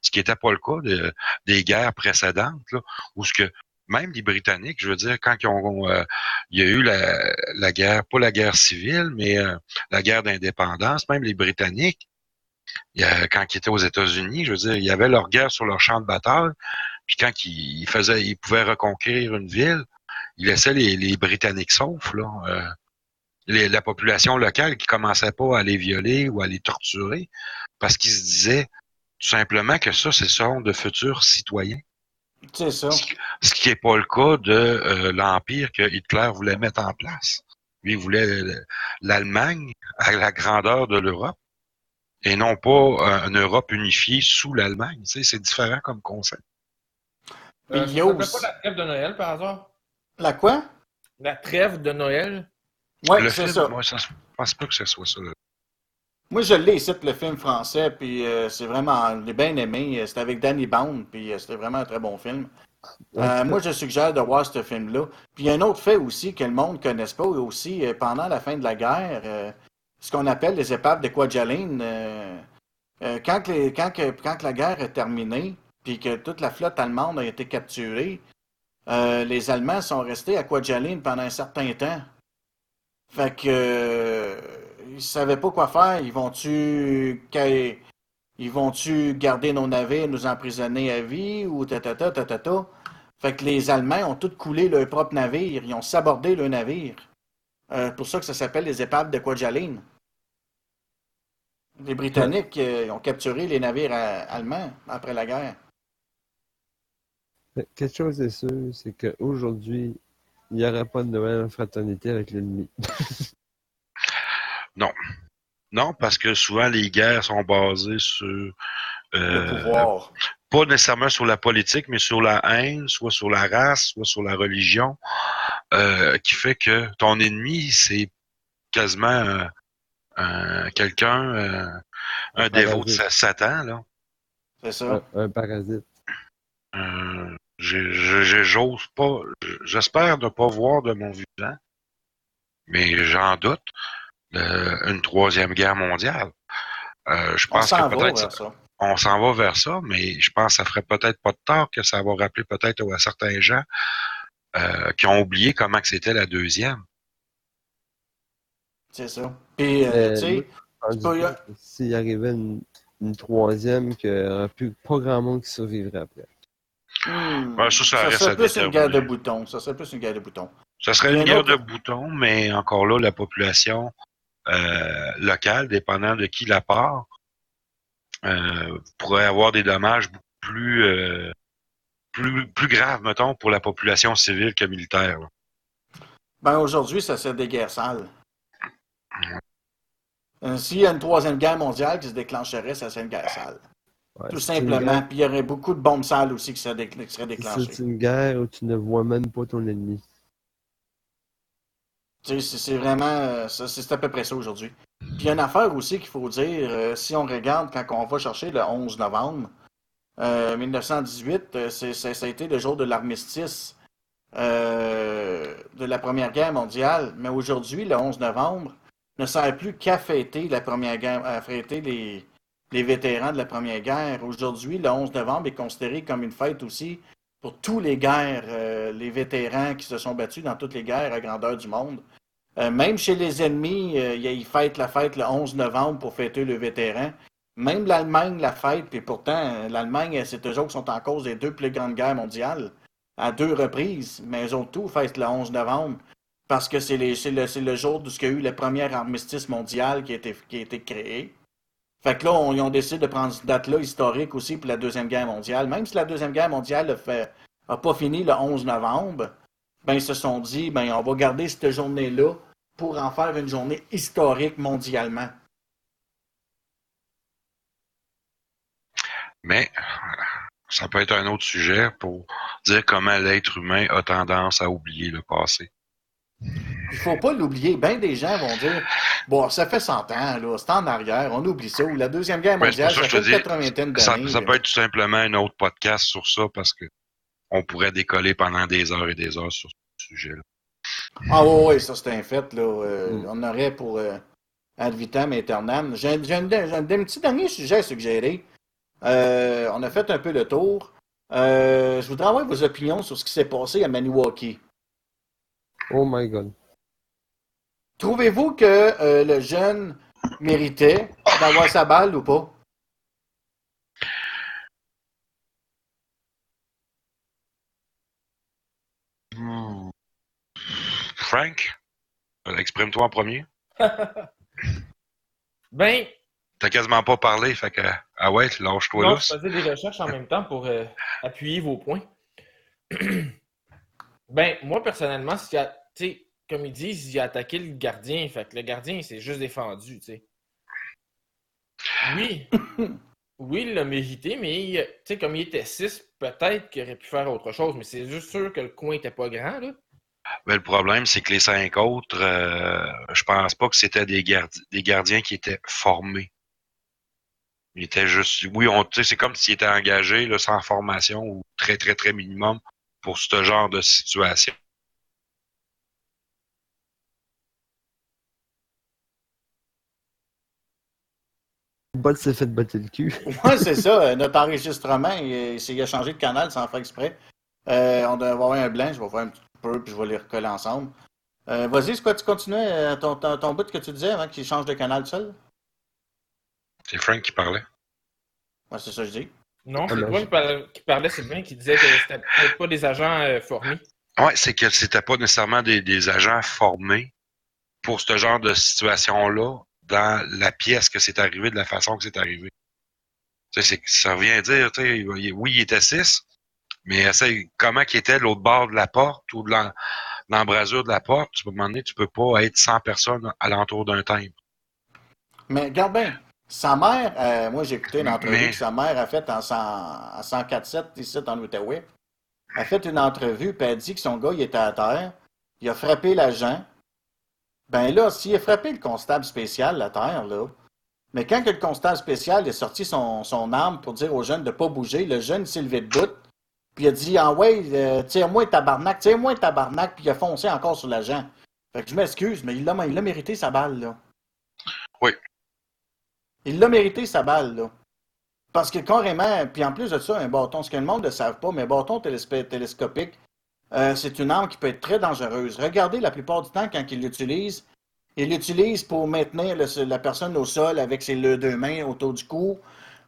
Ce qui n'était pas le cas de- des guerres précédentes, là, où ce que même les Britanniques, je veux dire, quand ils ont, euh, il y a eu la, guerre, pas la guerre civile, mais euh, la guerre d'indépendance, même les Britanniques, quand ils étaient aux États-Unis, je veux dire, il y avait leur guerre sur leur champ de bataille. Puis quand ils faisaient, ils pouvaient reconquérir une ville, il laissait les, les Britanniques saufs, là. Euh, les- la population locale qui commençait pas à les violer ou à les torturer parce qu'ils se disaient tout simplement que ça, ce sont de futurs citoyens. C'est ça. Ce qui- Ce qui n'est pas le cas de euh, l'Empire que Hitler voulait mettre en place. Lui, il voulait euh, l'Allemagne à la grandeur de l'Europe et non pas euh, une Europe unifiée sous l'Allemagne. Tu sais, c'est différent comme concept. Euh, il y a aussi- pas la trêve de Noël, par hasard? La quoi? La trêve de Noël? Oui, le c'est film, ça. moi, ça, je pense pas que ce soit ça. là. Moi, je l'ai ici, le film français, puis euh, c'est vraiment, je l'ai bien aimé. C'était avec Danny Bound, puis euh, c'était vraiment un très bon film. Euh, moi, je suggère de voir ce film-là. Puis il y a un autre fait aussi que le monde ne connaisse pas, aussi, euh, pendant la fin de la guerre, euh, ce qu'on appelle les épaves de Kwajalein. euh, euh, quand, que les- quand, que- quand que la guerre est terminée, puis que toute la flotte allemande a été capturée, euh, les Allemands sont restés à Kwajalein pendant un certain temps. Fait que euh, ils savaient pas quoi faire. Ils vont-tu ils vont-tu garder nos navires, nous emprisonner à vie ou tatata tatata. Fait que les Allemands ont tous coulé leur propre navire. Ils ont sabordé leur navire. Euh, pour ça que ça s'appelle les épaves de Kwajalein. Les Britanniques ont capturé les navires allemands après la guerre. Quelque chose est sûr, c'est qu'aujourd'hui, il n'y aurait pas de Noël en fraternité avec l'ennemi. Non, parce que souvent les guerres sont basées sur Le euh, pouvoir. pas nécessairement sur la politique, mais sur la haine, soit sur la race, soit sur la religion, euh, qui fait que ton ennemi, c'est quasiment euh, un- quelqu'un, euh, un Un dévot de Satan, là. C'est ça. Un, un parasite. Euh, J'ose pas, j'espère ne pas voir de mon vivant, mais j'en doute, le- une troisième guerre mondiale. Euh, je On pense s'en que va peut-être vers ça. on s'en va vers ça, mais je pense que ça ferait peut-être pas de tort que ça va rappeler peut-être à certains gens euh, qui ont oublié comment que c'était la deuxième. C'est ça. Puis, euh, Euh, tu sais, S'il arrivait une, une troisième, qu'il n'y aurait plus pas grand monde qui survivrait après. Hmm, ça, ça reste serait plus une guerre de boutons. Ça serait plus une guerre de boutons. Ça serait a une un guerre autre- de boutons, mais encore là, la population euh, locale, dépendant de qui la part, euh, pourrait avoir des dommages beaucoup plus, euh, plus, plus graves, mettons, pour la population civile que militaire. là. Ben, aujourd'hui, ça serait des guerres sales. Euh, S'il y a une troisième guerre mondiale qui se déclencherait, ça serait une guerre sale. Ouais, Tout simplement. Puis il y aurait beaucoup de bombes sales aussi qui seraient, dé- qui seraient déclenchées. C'est une guerre où tu ne vois même pas ton ennemi. Tu sais, C'est vraiment. euh, C'est à peu près ça aujourd'hui. Puis il y a une affaire aussi qu'il faut dire, euh, si on regarde quand on va chercher le 11 novembre euh, 1918, euh, ça a été le jour de l'armistice euh, de la Première Guerre mondiale. Mais aujourd'hui, le 11 novembre, ne sert plus qu'à fêter la Première Guerre, à fêter les, les vétérans de la Première Guerre. Aujourd'hui, le 11 novembre est considéré comme une fête aussi pour tous les guerres, euh, les vétérans qui se sont battus dans toutes les guerres à grandeur du monde. Euh, même chez les ennemis, euh, ils fêtent la fête le 11 novembre pour fêter le vétéran. Même l'Allemagne la fête, puis pourtant, l'Allemagne, c'est eux autres qui sont en cause des deux plus grandes guerres mondiales, à deux reprises, mais eux autres tout fêtent le 11 novembre, parce que c'est le, jour où il y a eu le premier armistice mondial qui a été, qui a été créé. Fait que là, on- ils ont décidé de prendre cette date-là historique aussi pour la Deuxième Guerre mondiale. Même si la Deuxième Guerre mondiale n'a pas fini le 11 novembre, ben, ils se sont dit, ben, on va garder cette journée-là pour en faire une journée historique mondialement. Mais ça peut être un autre sujet pour dire comment l'être humain a tendance à oublier le passé. Il faut pas l'oublier. Bien des gens vont dire, bon, ça fait 100 ans, là, c'est en arrière, on oublie ça. Ou la Deuxième Guerre mondiale, ça fait une quatre-vingtaine d'années. ça peut être tout simplement un autre podcast sur ça parce que on pourrait décoller pendant des heures et des heures sur ce sujet-là. Ah oui, oui, ça c'est un fait. Là. Euh, Mm. On aurait pour euh, ad vitam aeternam. J'ai un, j'ai un- j'ai un- un petit dernier sujet à suggérer. Euh, on a fait un peu le tour. Euh, je voudrais avoir vos opinions sur ce qui s'est passé à Maniwaki. Oh my god. Trouvez-vous que euh, le jeune méritait d'avoir sa balle ou pas? Hmm. Frank, euh, exprime-toi en premier. Ben, T'as quasiment pas parlé, fait que, ah ouais, lâche-toi non, là. je faisais des recherches en même temps pour euh, appuyer vos points. ben, moi, personnellement, si tu sais, comme ils disent, il a attaqué le gardien. Fait que le gardien, il s'est juste défendu, tu sais. Oui. Oui, il l'a mérité, mais tu sais, comme il était 6, peut-être qu'il aurait pu faire autre chose, mais c'est juste sûr que le coin était pas grand, là. Mais le problème, c'est que les cinq autres, euh, je pense pas que c'était des, gardi- des gardiens qui étaient formés. Ils étaient juste, oui, on, tu sais, c'est comme s'ils étaient engagés là, sans formation ou très, très, très minimum pour ce genre de situation. Bot s'est fait botter le cul. Ouais, c'est ça. euh, Notre enregistrement, il, il a changé de canal sans faire exprès. Euh, on doit avoir un blanc, je vais faire un petit peu, puis je vais les recoller ensemble. Euh, Vas-y, c'est quoi, tu continuais ton, ton, ton bout que tu disais avant qu'il change de canal seul? C'est Frank qui parlait. Ouais, c'est ça que je dis. Non, c'est toi qui parlais, Sylvain, qui disait que c'était peut-être pas des agents euh, formés. Ouais, c'est que c'était pas nécessairement des, des agents formés pour ce genre de situation-là dans la pièce que c'est arrivé de la façon que c'est arrivé. Ça revient à dire, tu sais, il- oui, il était 6, mais comment qu'il était l'autre bord de la porte ou de l'embrasure de la porte, tu peux demander, tu peux pas être 100 personnes alentour d'un timbre. Mais regarde bien, sa mère, euh, moi j'ai écouté une entrevue Mais- que sa mère a faite en 100 à 104.7 ici en Outaouais. Elle a fait une entrevue, puis elle a dit que son gars, il était à terre, il a frappé l'agent. Ben là, s'il a frappé le constable spécial à terre, là, mais quand que le constable spécial a sorti son, son arme pour dire aux jeunes de ne pas bouger, le jeune s'est levé de bout, puis il a dit Ah ouais, euh, tire-moi tabarnak, tire-moi tabarnak, puis il a foncé encore sur l'agent. Fait que je m'excuse, mais il l'a il l'a mérité sa balle, là. Oui. Il l'a mérité sa balle, là. Parce que carrément, puis en plus de ça, un bâton, ce que le monde ne savent pas, mais un bâton télescopique, euh, c'est une arme qui peut être très dangereuse. Regardez la plupart du temps quand il l'utilise, il l'utilise pour maintenir le- la personne au sol avec ses le- deux mains autour du cou,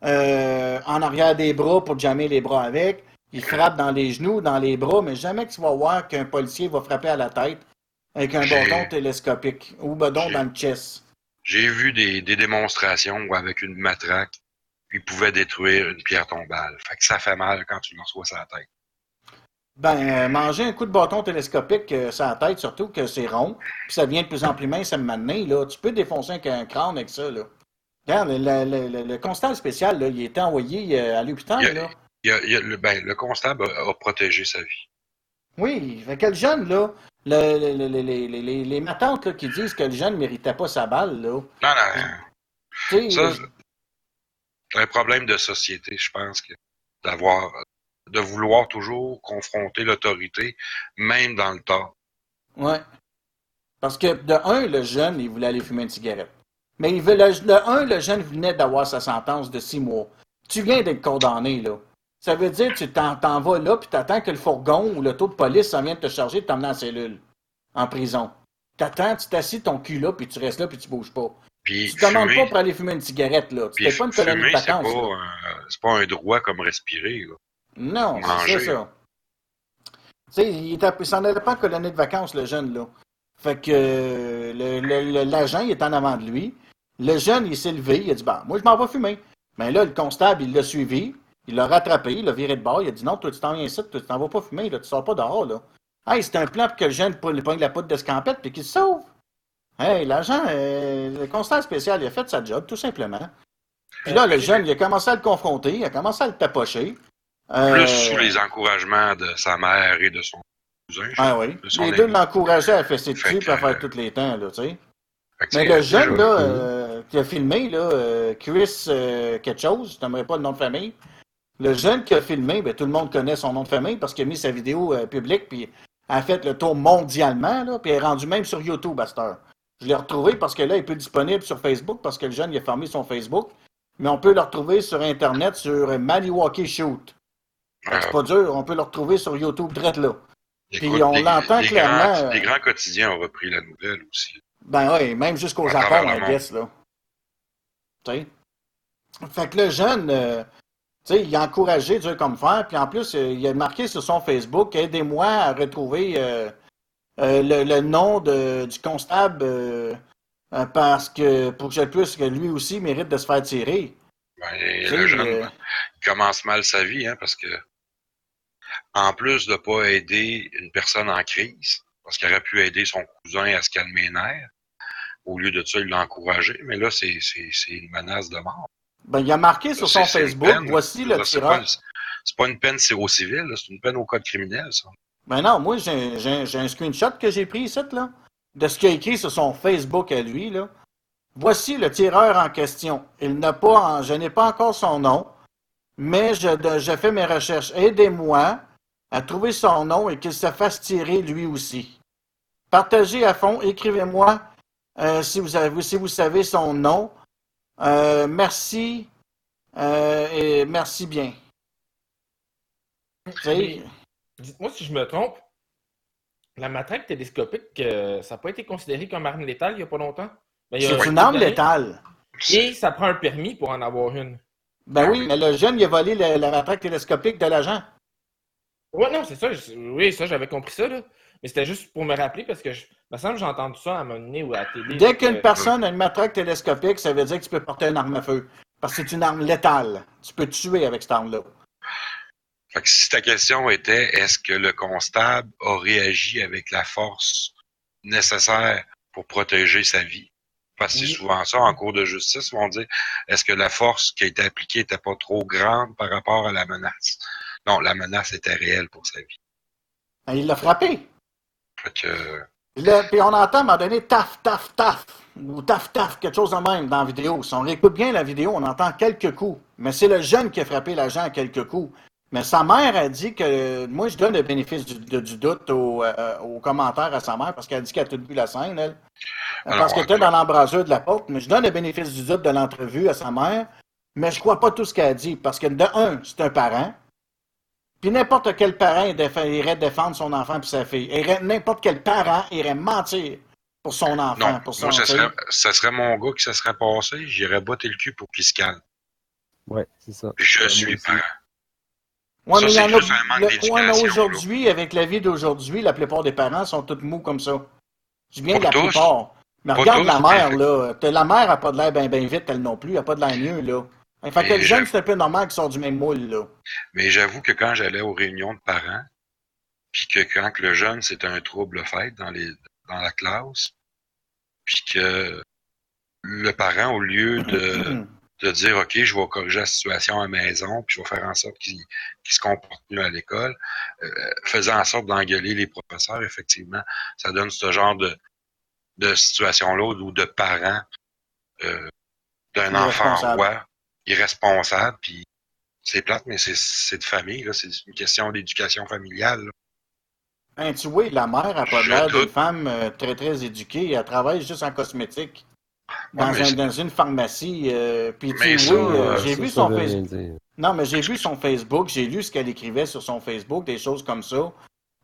euh, en arrière des bras pour jammer les bras avec. Il frappe dans les genoux, dans les bras, mais jamais que tu vas voir qu'un policier va frapper à la tête avec un bâton télescopique ou bedon J'ai- dans le chest. J'ai vu des, des démonstrations où avec une matraque, il pouvait détruire une pierre tombale. Fait que ça fait mal quand tu le reçois sur la tête. Ben, euh, manger un coup de bâton télescopique euh, sur la tête, surtout que c'est rond, puis ça devient de plus en plus mince à donné, là. Tu peux défoncer un, crâne avec ça, là. Regarde, le, le, le- le constat spécial, là, il était envoyé euh, à l'hôpital, là. Il y a- il y a le, ben, le constable a, a protégé sa vie. Oui, fait que le jeune, là, le, le- le- le- les, les, les, les matantes là, qui disent que le jeune ne méritait pas sa balle, là. Non, non, ça, c'est un problème de société, je pense, que d'avoir, de vouloir toujours confronter l'autorité, même dans le tort. Ouais. Parce que, de un, le jeune, il voulait aller fumer une cigarette. Mais il veut, le, de un, le jeune venait d'avoir sa sentence de six mois. Tu viens d'être condamné, là. Ça veut dire que tu t'en, vas là, puis t'attends que le fourgon ou l'auto de police s'en vienne te charger et t'emmener en cellule, en prison. T'attends, tu t'assis ton cul là, puis tu restes là, puis tu bouges pas. Puis Tu te demandes pas pour aller fumer une cigarette, là. Tu fais pas une colonie de fumer, c'est pas, vacances, un- c'est pas un droit comme respirer. là. Non, c'est ça. Tu sais, il s'en allait pas en colonie de vacances, le jeune, là. Fait que l'agent, il est en avant de lui. Le jeune, il s'est levé, il a dit, bah, moi, je m'en vais fumer. Mais là, le constable, il l'a suivi, il l'a rattrapé, il l'a viré de bord, il a dit, non, toi, tu t'en viens ici, toi, tu t'en vas pas fumer, là, tu sors pas dehors, là. Hey, c'est un plan pour que le jeune pogne la poudre d'escampette puis qu'il se sauve. Hey, l'agent, euh, le constable spécial, il a fait sa job, tout simplement. Puis là, le jeune, il a commencé à le confronter, il a commencé à le tapocher. Euh, Plus sous les encouragements de sa mère et de son cousin. Ah oui. de Les deux l'encourageaient à fesser dessus et à faire euh, tous les temps, là, tu sais. Mais le jeune, là, euh, qui a filmé, là, euh, Chris euh, quelque chose, je n'aimerais pas le nom de famille. Le jeune qui a filmé, ben, tout le monde connaît son nom de famille parce qu'il a mis sa vidéo euh, publique, puis a fait le tour mondialement, là, puis est rendu même sur YouTube à cette heure. Je l'ai retrouvé parce que là, il est plus disponible sur Facebook parce que le jeune, il a fermé son Facebook. Mais on peut le retrouver sur Internet sur Maniwaki Shoot. Ah, C'est pas dur, on peut le retrouver sur YouTube direct là. écoute, puis on les- l'entend les clairement, Grands, euh, les grands quotidiens ont repris la nouvelle aussi. Ben oui, même jusqu'au Japon, I guess, là. Tu sais? Fait que le jeune, euh, sais, il a encouragé Dieu comme faire, puis en plus, euh, il a marqué sur son Facebook Aidez-moi à retrouver euh, euh, le, le nom de, du constable euh, parce que pour que je puisse que lui aussi mérite de se faire tirer. Ben, le jeune il commence mal sa vie, hein, parce que en plus de pas aider une personne en crise, parce qu'il aurait pu aider son cousin à se calmer les nerfs, au lieu de ça, il l'a encouragé, mais là, c'est une menace de mort. Ben, il a marqué sur son Facebook, peine. voici le pas, tireur. c'est pas une peine civile, c'est une peine au code criminel, ça. Ben non, moi, j'ai un screenshot que j'ai pris ici, là, de ce qu'il a écrit sur son Facebook à lui, là. Voici le tireur en question. Il n'a pas, je n'ai pas encore son nom, mais je, je fais mes recherches. Aidez-moi à trouver son nom et qu'il se fasse tirer lui aussi. Partagez à fond, écrivez-moi euh, si, vous avez, si vous savez son nom. Euh, merci euh, et merci bien. Dites-moi si je me trompe. La matraque télescopique, euh, ça n'a pas été considéré comme arme létale il n'y a pas longtemps? Ben, c'est un une arme létale. Et ça prend un permis pour en avoir une. Ben oui, mais le jeune, il a volé le- la matraque télescopique de l'agent. Ouais, non, c'est ça. Oui, ça, j'avais compris ça, là. Mais c'était juste pour me rappeler parce que je... me semble que j'ai entendu ça à un moment donné ou à la télé. Dès qu'une personne a une matraque télescopique, ça veut dire que tu peux porter une arme à feu. Parce que c'est une arme létale. Tu peux tuer avec cette arme-là. Fait que si ta question était est-ce que le constable a réagi avec la force nécessaire pour protéger sa vie? Parce que c'est Oui. souvent ça en cours de justice, ils vont dire est-ce que la force qui a été appliquée n'était pas trop grande par rapport à la menace? Non, la menace était réelle pour sa vie. Ben, il l'a frappé. Fait que Là, puis on entend à un moment donné taf, taf, taf. Ou taf, taf, quelque chose de même dans la vidéo. Si on réécoute bien la vidéo, on entend quelques coups. Mais c'est le jeune qui a frappé l'agent à quelques coups. Mais sa mère a dit que. Moi, je donne le bénéfice du, de- du doute au, euh, au commentaire à sa mère parce qu'elle dit qu'elle a tout vu la scène, elle. Alors, parce qu'elle était dans l'embrasure de la porte. Mais je donne le bénéfice du doute de l'entrevue à sa mère. Mais je crois pas tout ce qu'elle a dit. Parce que, de un, c'est un parent. Puis n'importe quel parent irait défendre son enfant puis sa fille. N'importe quel parent irait mentir pour son enfant. non, pour son moi, ça fille. serait, ça serait mon gars qui se serait passé, j'irais botter le cul pour qu'il se calme. Ouais, c'est ça. Je suis aussi. parent. Ça, mais il y c'est en a- ouais, aujourd'hui, avec la vie d'aujourd'hui, la plupart des parents sont tous mous comme ça. Je viens de la tous. plupart. Mais regarde tous, la mère, mais- là. La mère a pas de l'air bien ben vite, elle non plus. Elle a pas de l'air mieux, là. Fait que Mais le jeune, je- c'est un peu normal qu'il sort du même moule, là. Mais j'avoue que quand j'allais aux réunions de parents, puis que quand que le jeune c'est un trouble fait dans les dans la classe, puis que le parent au lieu de, de dire ok je vais corriger la situation à la maison, puis je vais faire en sorte qu'il se comporte mieux à l'école, euh, faisant en sorte d'engueuler les professeurs, effectivement, ça donne ce genre de de situation là ou de parents euh, d'un enfant roi irresponsable, puis c'est plate, mais c'est- c'est de famille, là. C'est une question d'éducation familiale. là. Hein, tu vois, la mère a pas l'air d'une femme euh, très, très éduquée. Elle travaille juste en cosmétique. Ouais, Dans, un- dans une pharmacie. euh, puis tu oui, euh, j'ai Ça, vu ça son Facebook. Non, mais j'ai vu son Facebook, j'ai lu ce qu'elle écrivait sur son Facebook, des choses comme ça.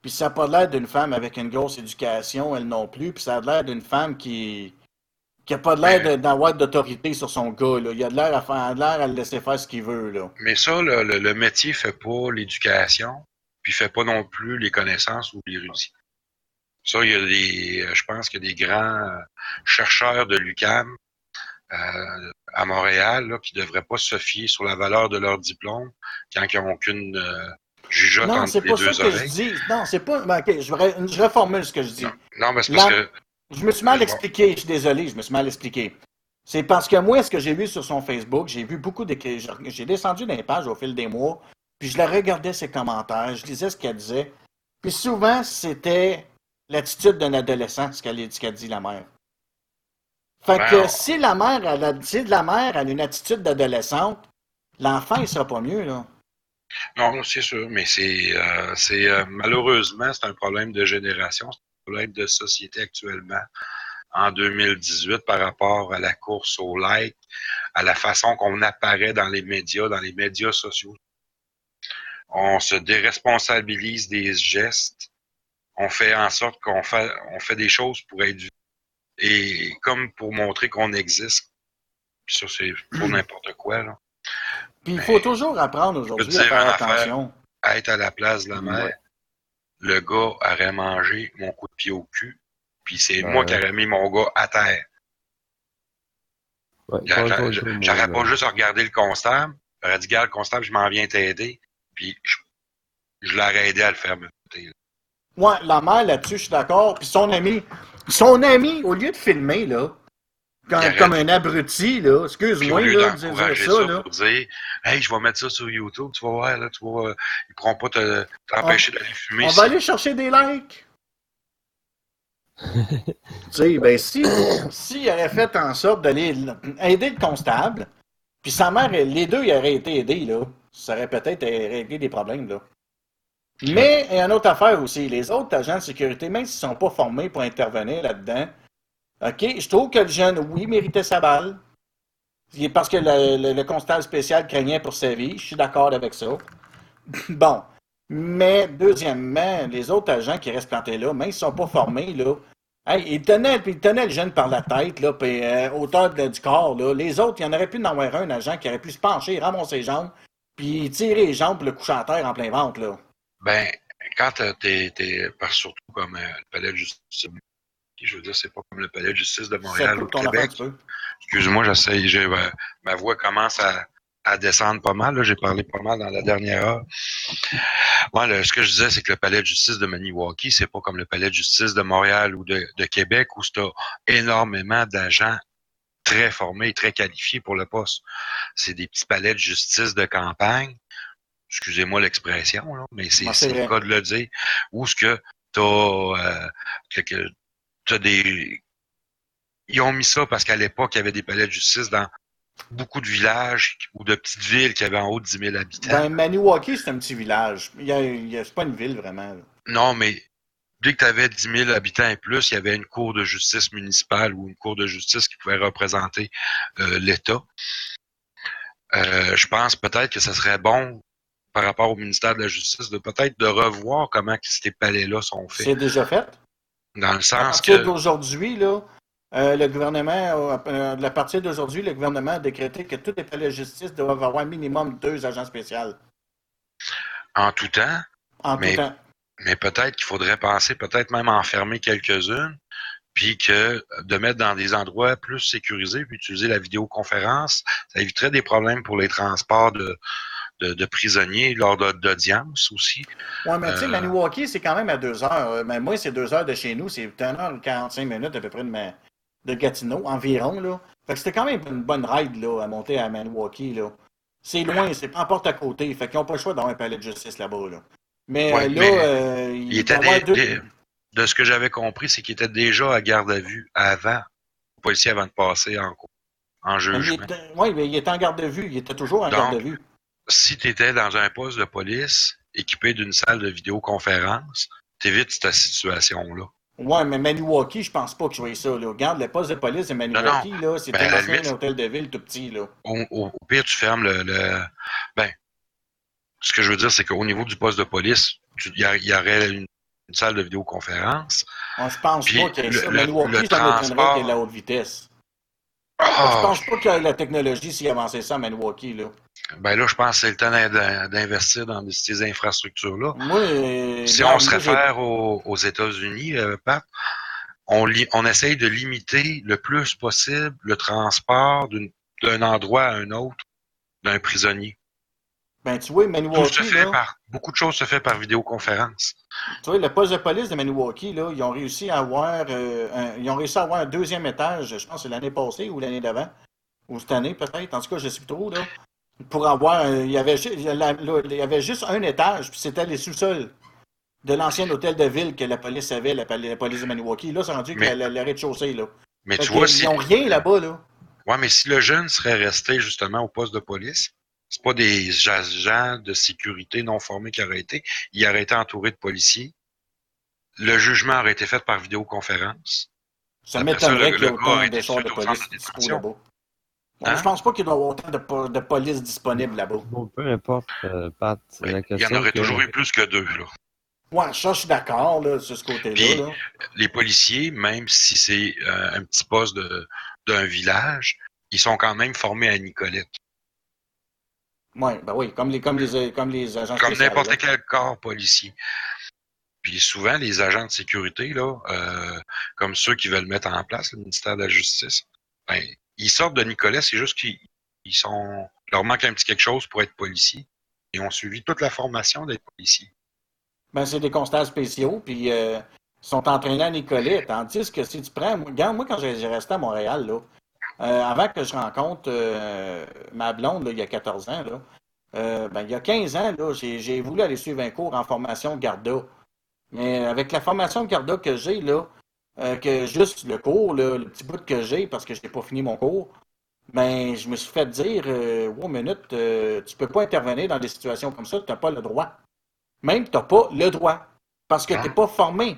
Puis ça n'a pas l'air d'une femme avec une grosse éducation, elle non plus. Puis ça a l'air d'une femme qui qui a pas l'air de- d'avoir d'autorité sur son gars. Là. Il a de l'air à faire, l'air à le laisser faire ce qu'il veut. Là. Mais ça, le, le métier fait pas l'éducation, puis fait pas non plus les connaissances ou l'érudit. Ça, il y a des, euh, je pense qu'il y a des grands euh, chercheurs de l'UCAM euh, à Montréal là, qui devraient pas se fier sur la valeur de leur diplôme quand ils n'ont aucune euh, jugeote Non, entre c'est les pas deux ça que je oreilles. dis. Non, c'est pas. ben, ok, je, reformule ce que je dis. Non, non, mais c'est parce La- que Je me suis mal expliqué, je suis désolé, je me suis mal expliqué. C'est parce que moi, ce que j'ai vu sur son Facebook, j'ai vu beaucoup de. J'ai descendu dans les pages au fil des mois, puis je la regardais ses commentaires, je lisais ce qu'elle disait. Puis souvent, c'était l'attitude d'un adolescent, ce qu'elle dit, la mère. Fait que si la mère, elle a, si la mère a une attitude d'adolescente, l'enfant, il sera pas mieux, là. Non, c'est sûr, mais c'est euh, c'est euh, malheureusement c'est un problème de génération, c'est un problème de société actuellement en 2018 par rapport à la course au like, à la façon qu'on apparaît dans les médias, dans les médias sociaux. On se déresponsabilise des gestes, on fait en sorte qu'on fait on fait des choses pour être et comme pour montrer qu'on existe. Puis ça c'est pour n'importe quoi là. Puis il faut toujours apprendre aujourd'hui à faire attention. À être à la place de la mère. Le gars aurait mangé mon coup de pied au cul, puis c'est Ouais. moi qui aurais mis mon gars à terre. Ouais, J'aurais pas juste regardé le constable. J'aurais dit, gars, le constable, je m'en viens t'aider. Puis je, je l'aurais aidé à le faire là. Ouais, la mère là-dessus, je suis d'accord. Puis son ami, son ami, au lieu de filmer, là, comme, un abruti, là, excuse-moi, là, de dire ça, ça, là. pour dire, hey, je vais mettre ça sur YouTube, tu vas voir, là, tu euh, ils pourront pas te- t'empêcher d'aller fumer. On si- va aller chercher des likes. tu sais, ben si, s'il aurait fait en sorte d'aller aider le constable, puis sa mère, les deux, ils auraient été aidés, là, ça aurait peut-être réglé des problèmes, là. Mais, il y a une autre affaire aussi, les autres agents de sécurité, même s'ils sont pas formés pour intervenir là-dedans, OK, je trouve que le jeune, oui, méritait sa balle. Parce que le, le- constable spécial craignait pour sa vie, je suis d'accord avec ça. Bon. Mais, deuxièmement, les autres agents qui restent plantés là, même s'ils sont pas formés, là, hey, ils, tenaient, ils tenaient le jeune par la tête, là, puis euh, hauteur du corps, là. Les autres, il y en aurait pu en avoir un agent qui aurait pu se pencher, ramasser les jambes, puis tirer les jambes pour le coucher à terre en plein ventre, là. Ben, quand t'es par- surtout comme euh, le palais de justice, je veux dire, c'est pas comme le palais de justice de Montréal un Québec. Excuse-moi, j'ai, euh, ma voix commence à, à descendre pas mal. Là, j'ai parlé pas mal dans la dernière heure. Le- ce que je disais, c'est que le palais de justice de Maniwaki, c'est pas comme le palais de justice de Montréal ou de, de Québec où tu énormément d'agents très formés, très qualifiés pour le poste. C'est des petits palais de justice de campagne. Excusez-moi l'expression, là, mais c'est le cas de le dire. Où ce que t'as euh, t'as des ils ont mis ça parce qu'à l'époque, il y avait des palais de justice dans beaucoup de villages ou de petites villes qui avaient en haut de 10 000 habitants. Ben, Maniwaki, c'est un petit village. Il y a, il y a- c'est pas une ville, vraiment. là. Non, mais dès que tu avais 10 000 habitants et plus, il y avait une cour de justice municipale ou une cour de justice qui pouvait représenter euh, l'État. Euh, je pense peut-être que ce serait bon par rapport au ministère de la Justice de peut-être de revoir comment ces palais-là sont faits. C'est déjà fait? Dans le sens que d'aujourd'hui, là, euh, le gouvernement, euh, à partir d'aujourd'hui, le gouvernement a décrété que tous les palais de justice doivent avoir minimum deux agents spéciaux. en tout temps, En Mais- tout temps. mais peut-être qu'il faudrait penser, peut-être même enfermer quelques-unes, puis que de mettre dans des endroits plus sécurisés, puis utiliser la vidéoconférence, ça éviterait des problèmes pour les transports de, de, de prisonniers lors de- d'audience aussi. Ouais, mais tu sais, Euh, Maniwaki, c'est quand même à deux heures. Euh, Mais moi, c'est deux heures de chez nous. C'est 1h45 minutes à peu près de, ma- de Gatineau, environ. Là. Fait que c'était quand même une bonne ride là, à monter à Maniwaki. Là. C'est loin, c'est pas en porte à côté. Fait qu'ils n'ont pas le choix d'avoir un palais de justice là-bas. Là. Mais Ouais, là, mais euh, Il il était deux- de ce que j'avais compris, c'est qu'il était déjà à garde à vue avant, le policier avant de passer en, en jugement. ouais, mais il était en garde de vue. Il était toujours en Donc, garde de vue. Si tu étais dans un poste de police équipé d'une salle de vidéoconférence, t'évites cette situation-là. Ouais, mais Maniwaki, je pense pas que je voyais ça. Là. Regarde, le poste de police de Maniwaki, là, c'était Ben, limite- hôtel de ville tout petit. Là. Au, au- au pire, tu fermes le, le- Ben, ce que je veux dire, c'est qu'au niveau du poste de police, il y, aurait une, une salle de vidéoconférence. Ouais, je pense Puis pas qu'il y ait le- ça. Maniwaki, transport- ait de la haute vitesse. Je Ah, pense pas que la technologie s'y avancé ça à Maniwaki, là. Ben là, je pense que c'est le temps d'in- d'investir dans ces infrastructures-là. Euh, Si on se réfère aux, aux États-Unis, euh, Pat, on, li- on essaye de limiter le plus possible le transport d'un endroit à un autre d'un prisonnier. Ben, tu vois, Tout se Maniwaki, fait là, par, beaucoup de choses se fait par vidéoconférence. tu vois, le poste de police de Maniwaki, là, ils ont réussi à avoir, euh, un, ils ont réussi à avoir un deuxième étage, je pense l'année passée ou l'année d'avant, ou cette année peut-être, en tout cas, je sais plus trop, là, pour avoir, il y avait, il y avait juste un étage, puis c'était les sous-sols de l'ancien hôtel de ville que la police avait, la, poli- la police de Maniwaki. Là, c'est rendu que Mais- la- la- le rez-de-chaussée, là. Mais Fait tu que vois, ils si, n'ont rien là-bas, là. ouais, mais si le jeune serait resté justement au poste de police, c'est pas des agents de sécurité non formés qui auraient été, il aurait été entouré de policiers. Le jugement aurait été fait par vidéoconférence. Ça m'étonnerait le- qu'il y ait le autant de de police là-bas. Ouais, Hein? Je pense pas qu'il doit y avoir autant de, po- de police disponible là-bas. Bon, peu importe, euh, Pat, c'est la Il y en aurait que- toujours eu plus que deux. Là. Ouais, ça, je suis d'accord, là, sur ce côté-là. Les policiers, même si c'est euh, un petit poste de- d'un village, ils sont quand même formés à Nicolette. Ouais, ben oui, comme les, comme les, comme les agents Comme n'importe quel corps policier. Puis souvent, les agents de sécurité, là, euh, comme ceux qui veulent mettre en place le ministère de la Justice, ben, ils sortent de Nicolas, c'est juste qu'ils ils sont. leur manque un petit quelque chose pour être policiers. Ils ont suivi toute la formation d'être policiers. Ben, c'est des constables spéciaux, puis euh, ils sont entraînés à Nicolet. Tandis que si tu prends. Regarde, moi, quand j'ai resté à Montréal, là, euh, avant que je rencontre euh, ma blonde, là, il y a 14 ans, là, ben, il y a 15 ans, j'ai voulu aller suivre un cours en formation Garda. Mais avec la formation Garda que j'ai, là, euh, que juste le cours, là, le petit bout que j'ai, parce que je n'ai pas fini mon cours, ben, je me suis fait dire, euh, wow, minute, euh, tu peux pas intervenir dans des situations comme ça, tu n'as pas le droit. Même, tu n'as pas le droit. Parce que tu n'es pas formé.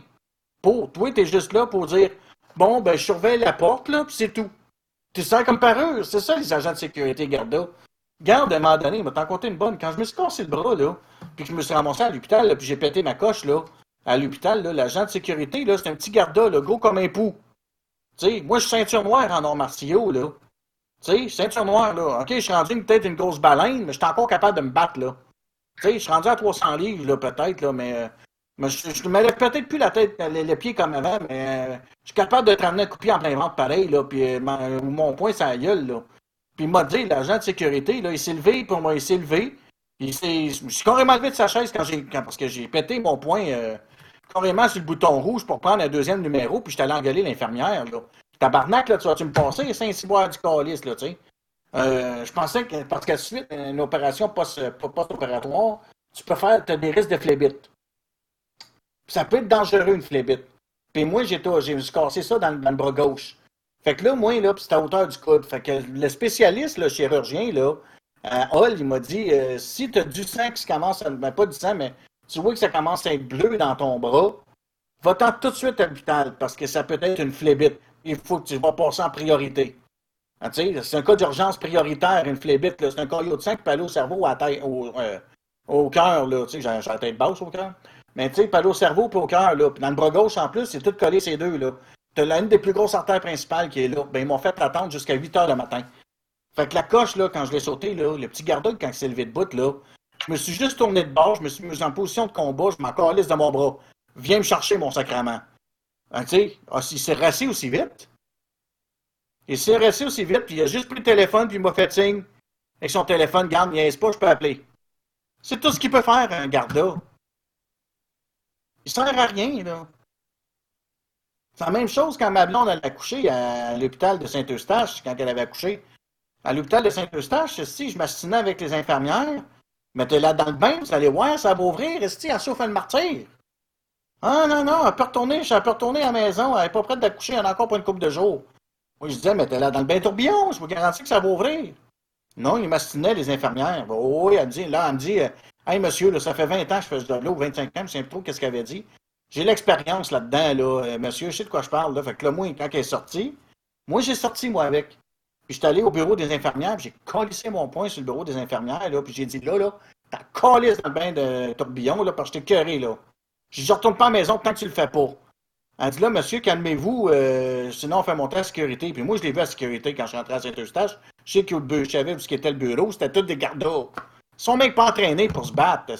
Pour, toi, tu es juste là pour dire, bon, ben, je surveille la porte, là, puis c'est tout. Tu sens comme parure. C'est ça, les agents de sécurité, Garda. Garde, à un moment donné, il m'a t'en compté une bonne. Quand je me suis cassé le bras, là, puis que je me suis ramassé à l'hôpital, puis j'ai pété ma coche, là, à l'hôpital, l'agent de sécurité, c'est un petit garda, là, gros comme un pou. Tu sais, moi, je suis ceinture noire en arts martiaux, là. Tu sais, ceinture noire, là. OK, je suis rendu peut-être une grosse baleine, mais je suis encore capable de me battre, là. Tu sais, je suis rendu à 300 livres, là, peut-être, là, mais, euh, mais je, je me lève peut-être plus la tête, les, les pieds comme avant, mais euh, je suis capable de te ramener un coup en plein ventre pareil, là, puis euh, mon, poing, ça gueule, là. Puis il m'a dit, l'agent de sécurité, là, il s'est levé, pour moi, il s'est levé. Il je me suis carrément levé de sa chaise quand j'ai, parce que j'ai pété mon poing euh, carrément sur le bouton rouge pour prendre un deuxième numéro, puis j'étais allé engueuler l'infirmière. Tabarnak, là, tu vas-tu me passer, saint ciboire du calice, là, tu sais? Euh, je pensais que, parce qu'à suite, une opération post- post-opératoire, tu peux faire, as des risques de phlébite. Ça peut être dangereux, une phlébite. Puis moi, j'ai, j'ai cassé ça dans, le- bras gauche. Fait que là, moi, là, c'était à hauteur du coude. Fait que le spécialiste, le chirurgien, là, à Hall, il m'a dit euh, si tu as du sang qui commence à. Ben, pas du sang, mais tu vois que ça commence à être bleu dans ton bras, va-t'en tout de suite à l'hôpital parce que ça peut être une phlébite. Il faut que tu vas passer en priorité. Ah, c'est un cas d'urgence prioritaire, une phlébite. là. C'est un caillot de sang qui peut aller au cerveau, à tête, au, euh, au cœur. j'ai la tête basse au cœur. Mais tu sais, peut aller au cerveau puis au cœur. dans le bras gauche, en plus, c'est tout collé ces deux. là. Tu as une des plus grosses artères principales qui est là. Ben, ils m'ont fait attendre jusqu'à 8 heures le matin. Fait que la coche, là, quand je l'ai sauté, là, le petit gardien, quand il s'est levé de bout, là, je me suis juste tourné de bord, je me suis mis en position de combat, je m'en calisse de mon bras. Viens me chercher, mon sacrement. Hein, tu sais, ah, il s'est rassé aussi vite. Il s'est rassé aussi vite, puis il a juste pris le téléphone, puis il m'a fait signe. Avec son téléphone, garde, niaise pas, je peux appeler. C'est tout ce qu'il peut faire, un garda. Il sert à rien, là. C'est la même chose quand ma blonde elle a accouché à l'hôpital de Saint-Eustache, quand elle avait accouché. À l'hôpital de Saint-Eustache, si je m'assinais avec les infirmières, mettez-la dans le bain, vous allez voir, ça va ouvrir, esti, elle souffre le martyr. Ah non, non, elle peut retourner, elle peut retourner à la maison, elle n'est pas prête d'accoucher, elle en a encore pour une couple de jours. Moi, je disais, mettez-la dans le bain tourbillon, je vous garantis que ça va ouvrir. Non, ils m'astinaient, les infirmières. Bon, oui, elle me dit, là, elle me dit, euh, hey monsieur, ça fait 20 ans que je fais job-là, ou 25 ans, je sais pas trop qu'est-ce qu'elle avait dit. J'ai l'expérience là-dedans, là, euh, monsieur, je sais de quoi je parle, là. Fait que là, moi, quand elle est sortie, moi, j'ai sorti, moi, avec. Puis je suis allé au bureau des infirmières, j'ai collissé mon poing sur le bureau des infirmières, là, puis j'ai dit, là, là, t'as collé dans le bain de tourbillon, là, parce que j'étais curé, là. Je retourne pas à la maison tant que tu le fais pas. Elle dit, là, monsieur, calmez-vous, euh, sinon on fait monter la sécurité. Puis moi, je l'ai vu à la sécurité quand je suis rentré à Saint-Eustache. Je sais bu- je savais où était le bureau, c'était tous des gardas. Ils sont même pas entraînés pour se battre.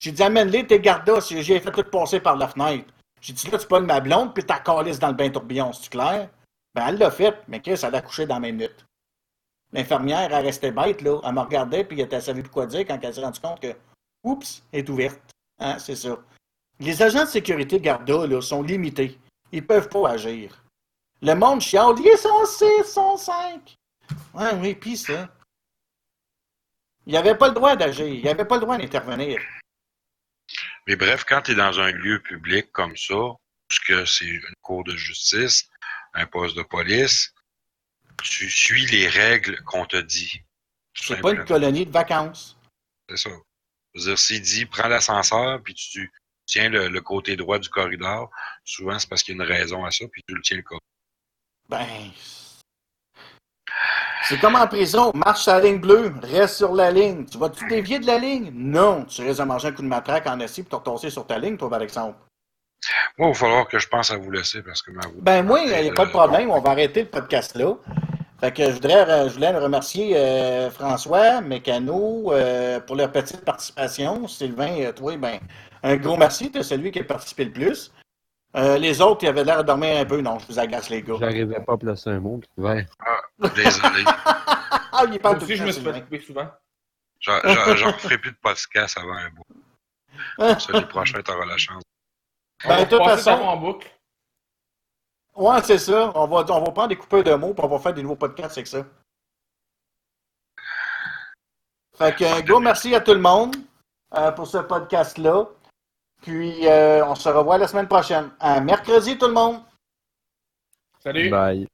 J'ai dit, amène-les tes gardas, j'ai fait tout passer par la fenêtre. J'ai dit, là, tu pognes ma blonde, puis t'as calisse dans le bain tourbillon, c'est clair? Ben, elle l'a fait, mais Chris, elle a couché dans la même minute. L'infirmière, elle restait bête, là. Elle me regardait, puis elle savait plus quoi dire quand elle s'est rendue compte que, oups, est ouverte. Hein, c'est ça. Les agents de sécurité Garda, là, sont limités. Ils peuvent pas agir. Le monde chiale, ils sont 6, sont 5. Ouais, oui, pis ça. Il avait pas le droit d'agir. Il avait pas le droit d'intervenir. Mais bref, quand tu es dans un lieu public comme ça, puisque c'est une cour de justice, un poste de police, tu suis les règles qu'on te dit. C'est pas une colonie de vacances. C'est ça. Je veux dire, s'il dit prends l'ascenseur, puis tu tiens le, le côté droit du corridor, souvent c'est parce qu'il y a une raison à ça, puis tu le tiens le corridor. Ben. C'est comme en prison. Marche sur la ligne bleue, reste sur la ligne. Tu vas-tu dévier de la ligne? Non. Tu risques de manger un coup de matraque en assis pour te retasser sur ta ligne, toi, par exemple. Moi, il va falloir que je pense à vous laisser parce que ma voix. Ben, moi, il n'y a pas de problème. On va arrêter le podcast là. Fait que je voudrais, je voulais remercier euh, François, Mécano, euh, pour leur petite participation. Sylvain, euh, toi, ben, un gros merci. Tu celui qui a participé le plus. Euh, les autres, ils avaient l'air de dormir un peu. Non, je vous agace, les gars. J'arrivais pas à placer un mot. Ouais. Ah, désolé. ah, il parle tout aussi, je me suis fait couper souvent. J'en ferai plus de podcast avant un bout. Comme ça, les prochains, t'auras la chance. On Ben, va de toute façon- en boucle. Ouais, c'est ça. On va, on va prendre des coupeurs de mots, puis on va faire des nouveaux podcasts avec ça. Fait que, un gros merci à tout le monde euh, pour ce podcast-là. Puis, euh, on se revoit la semaine prochaine. À mercredi, tout le monde. Salut! Bye.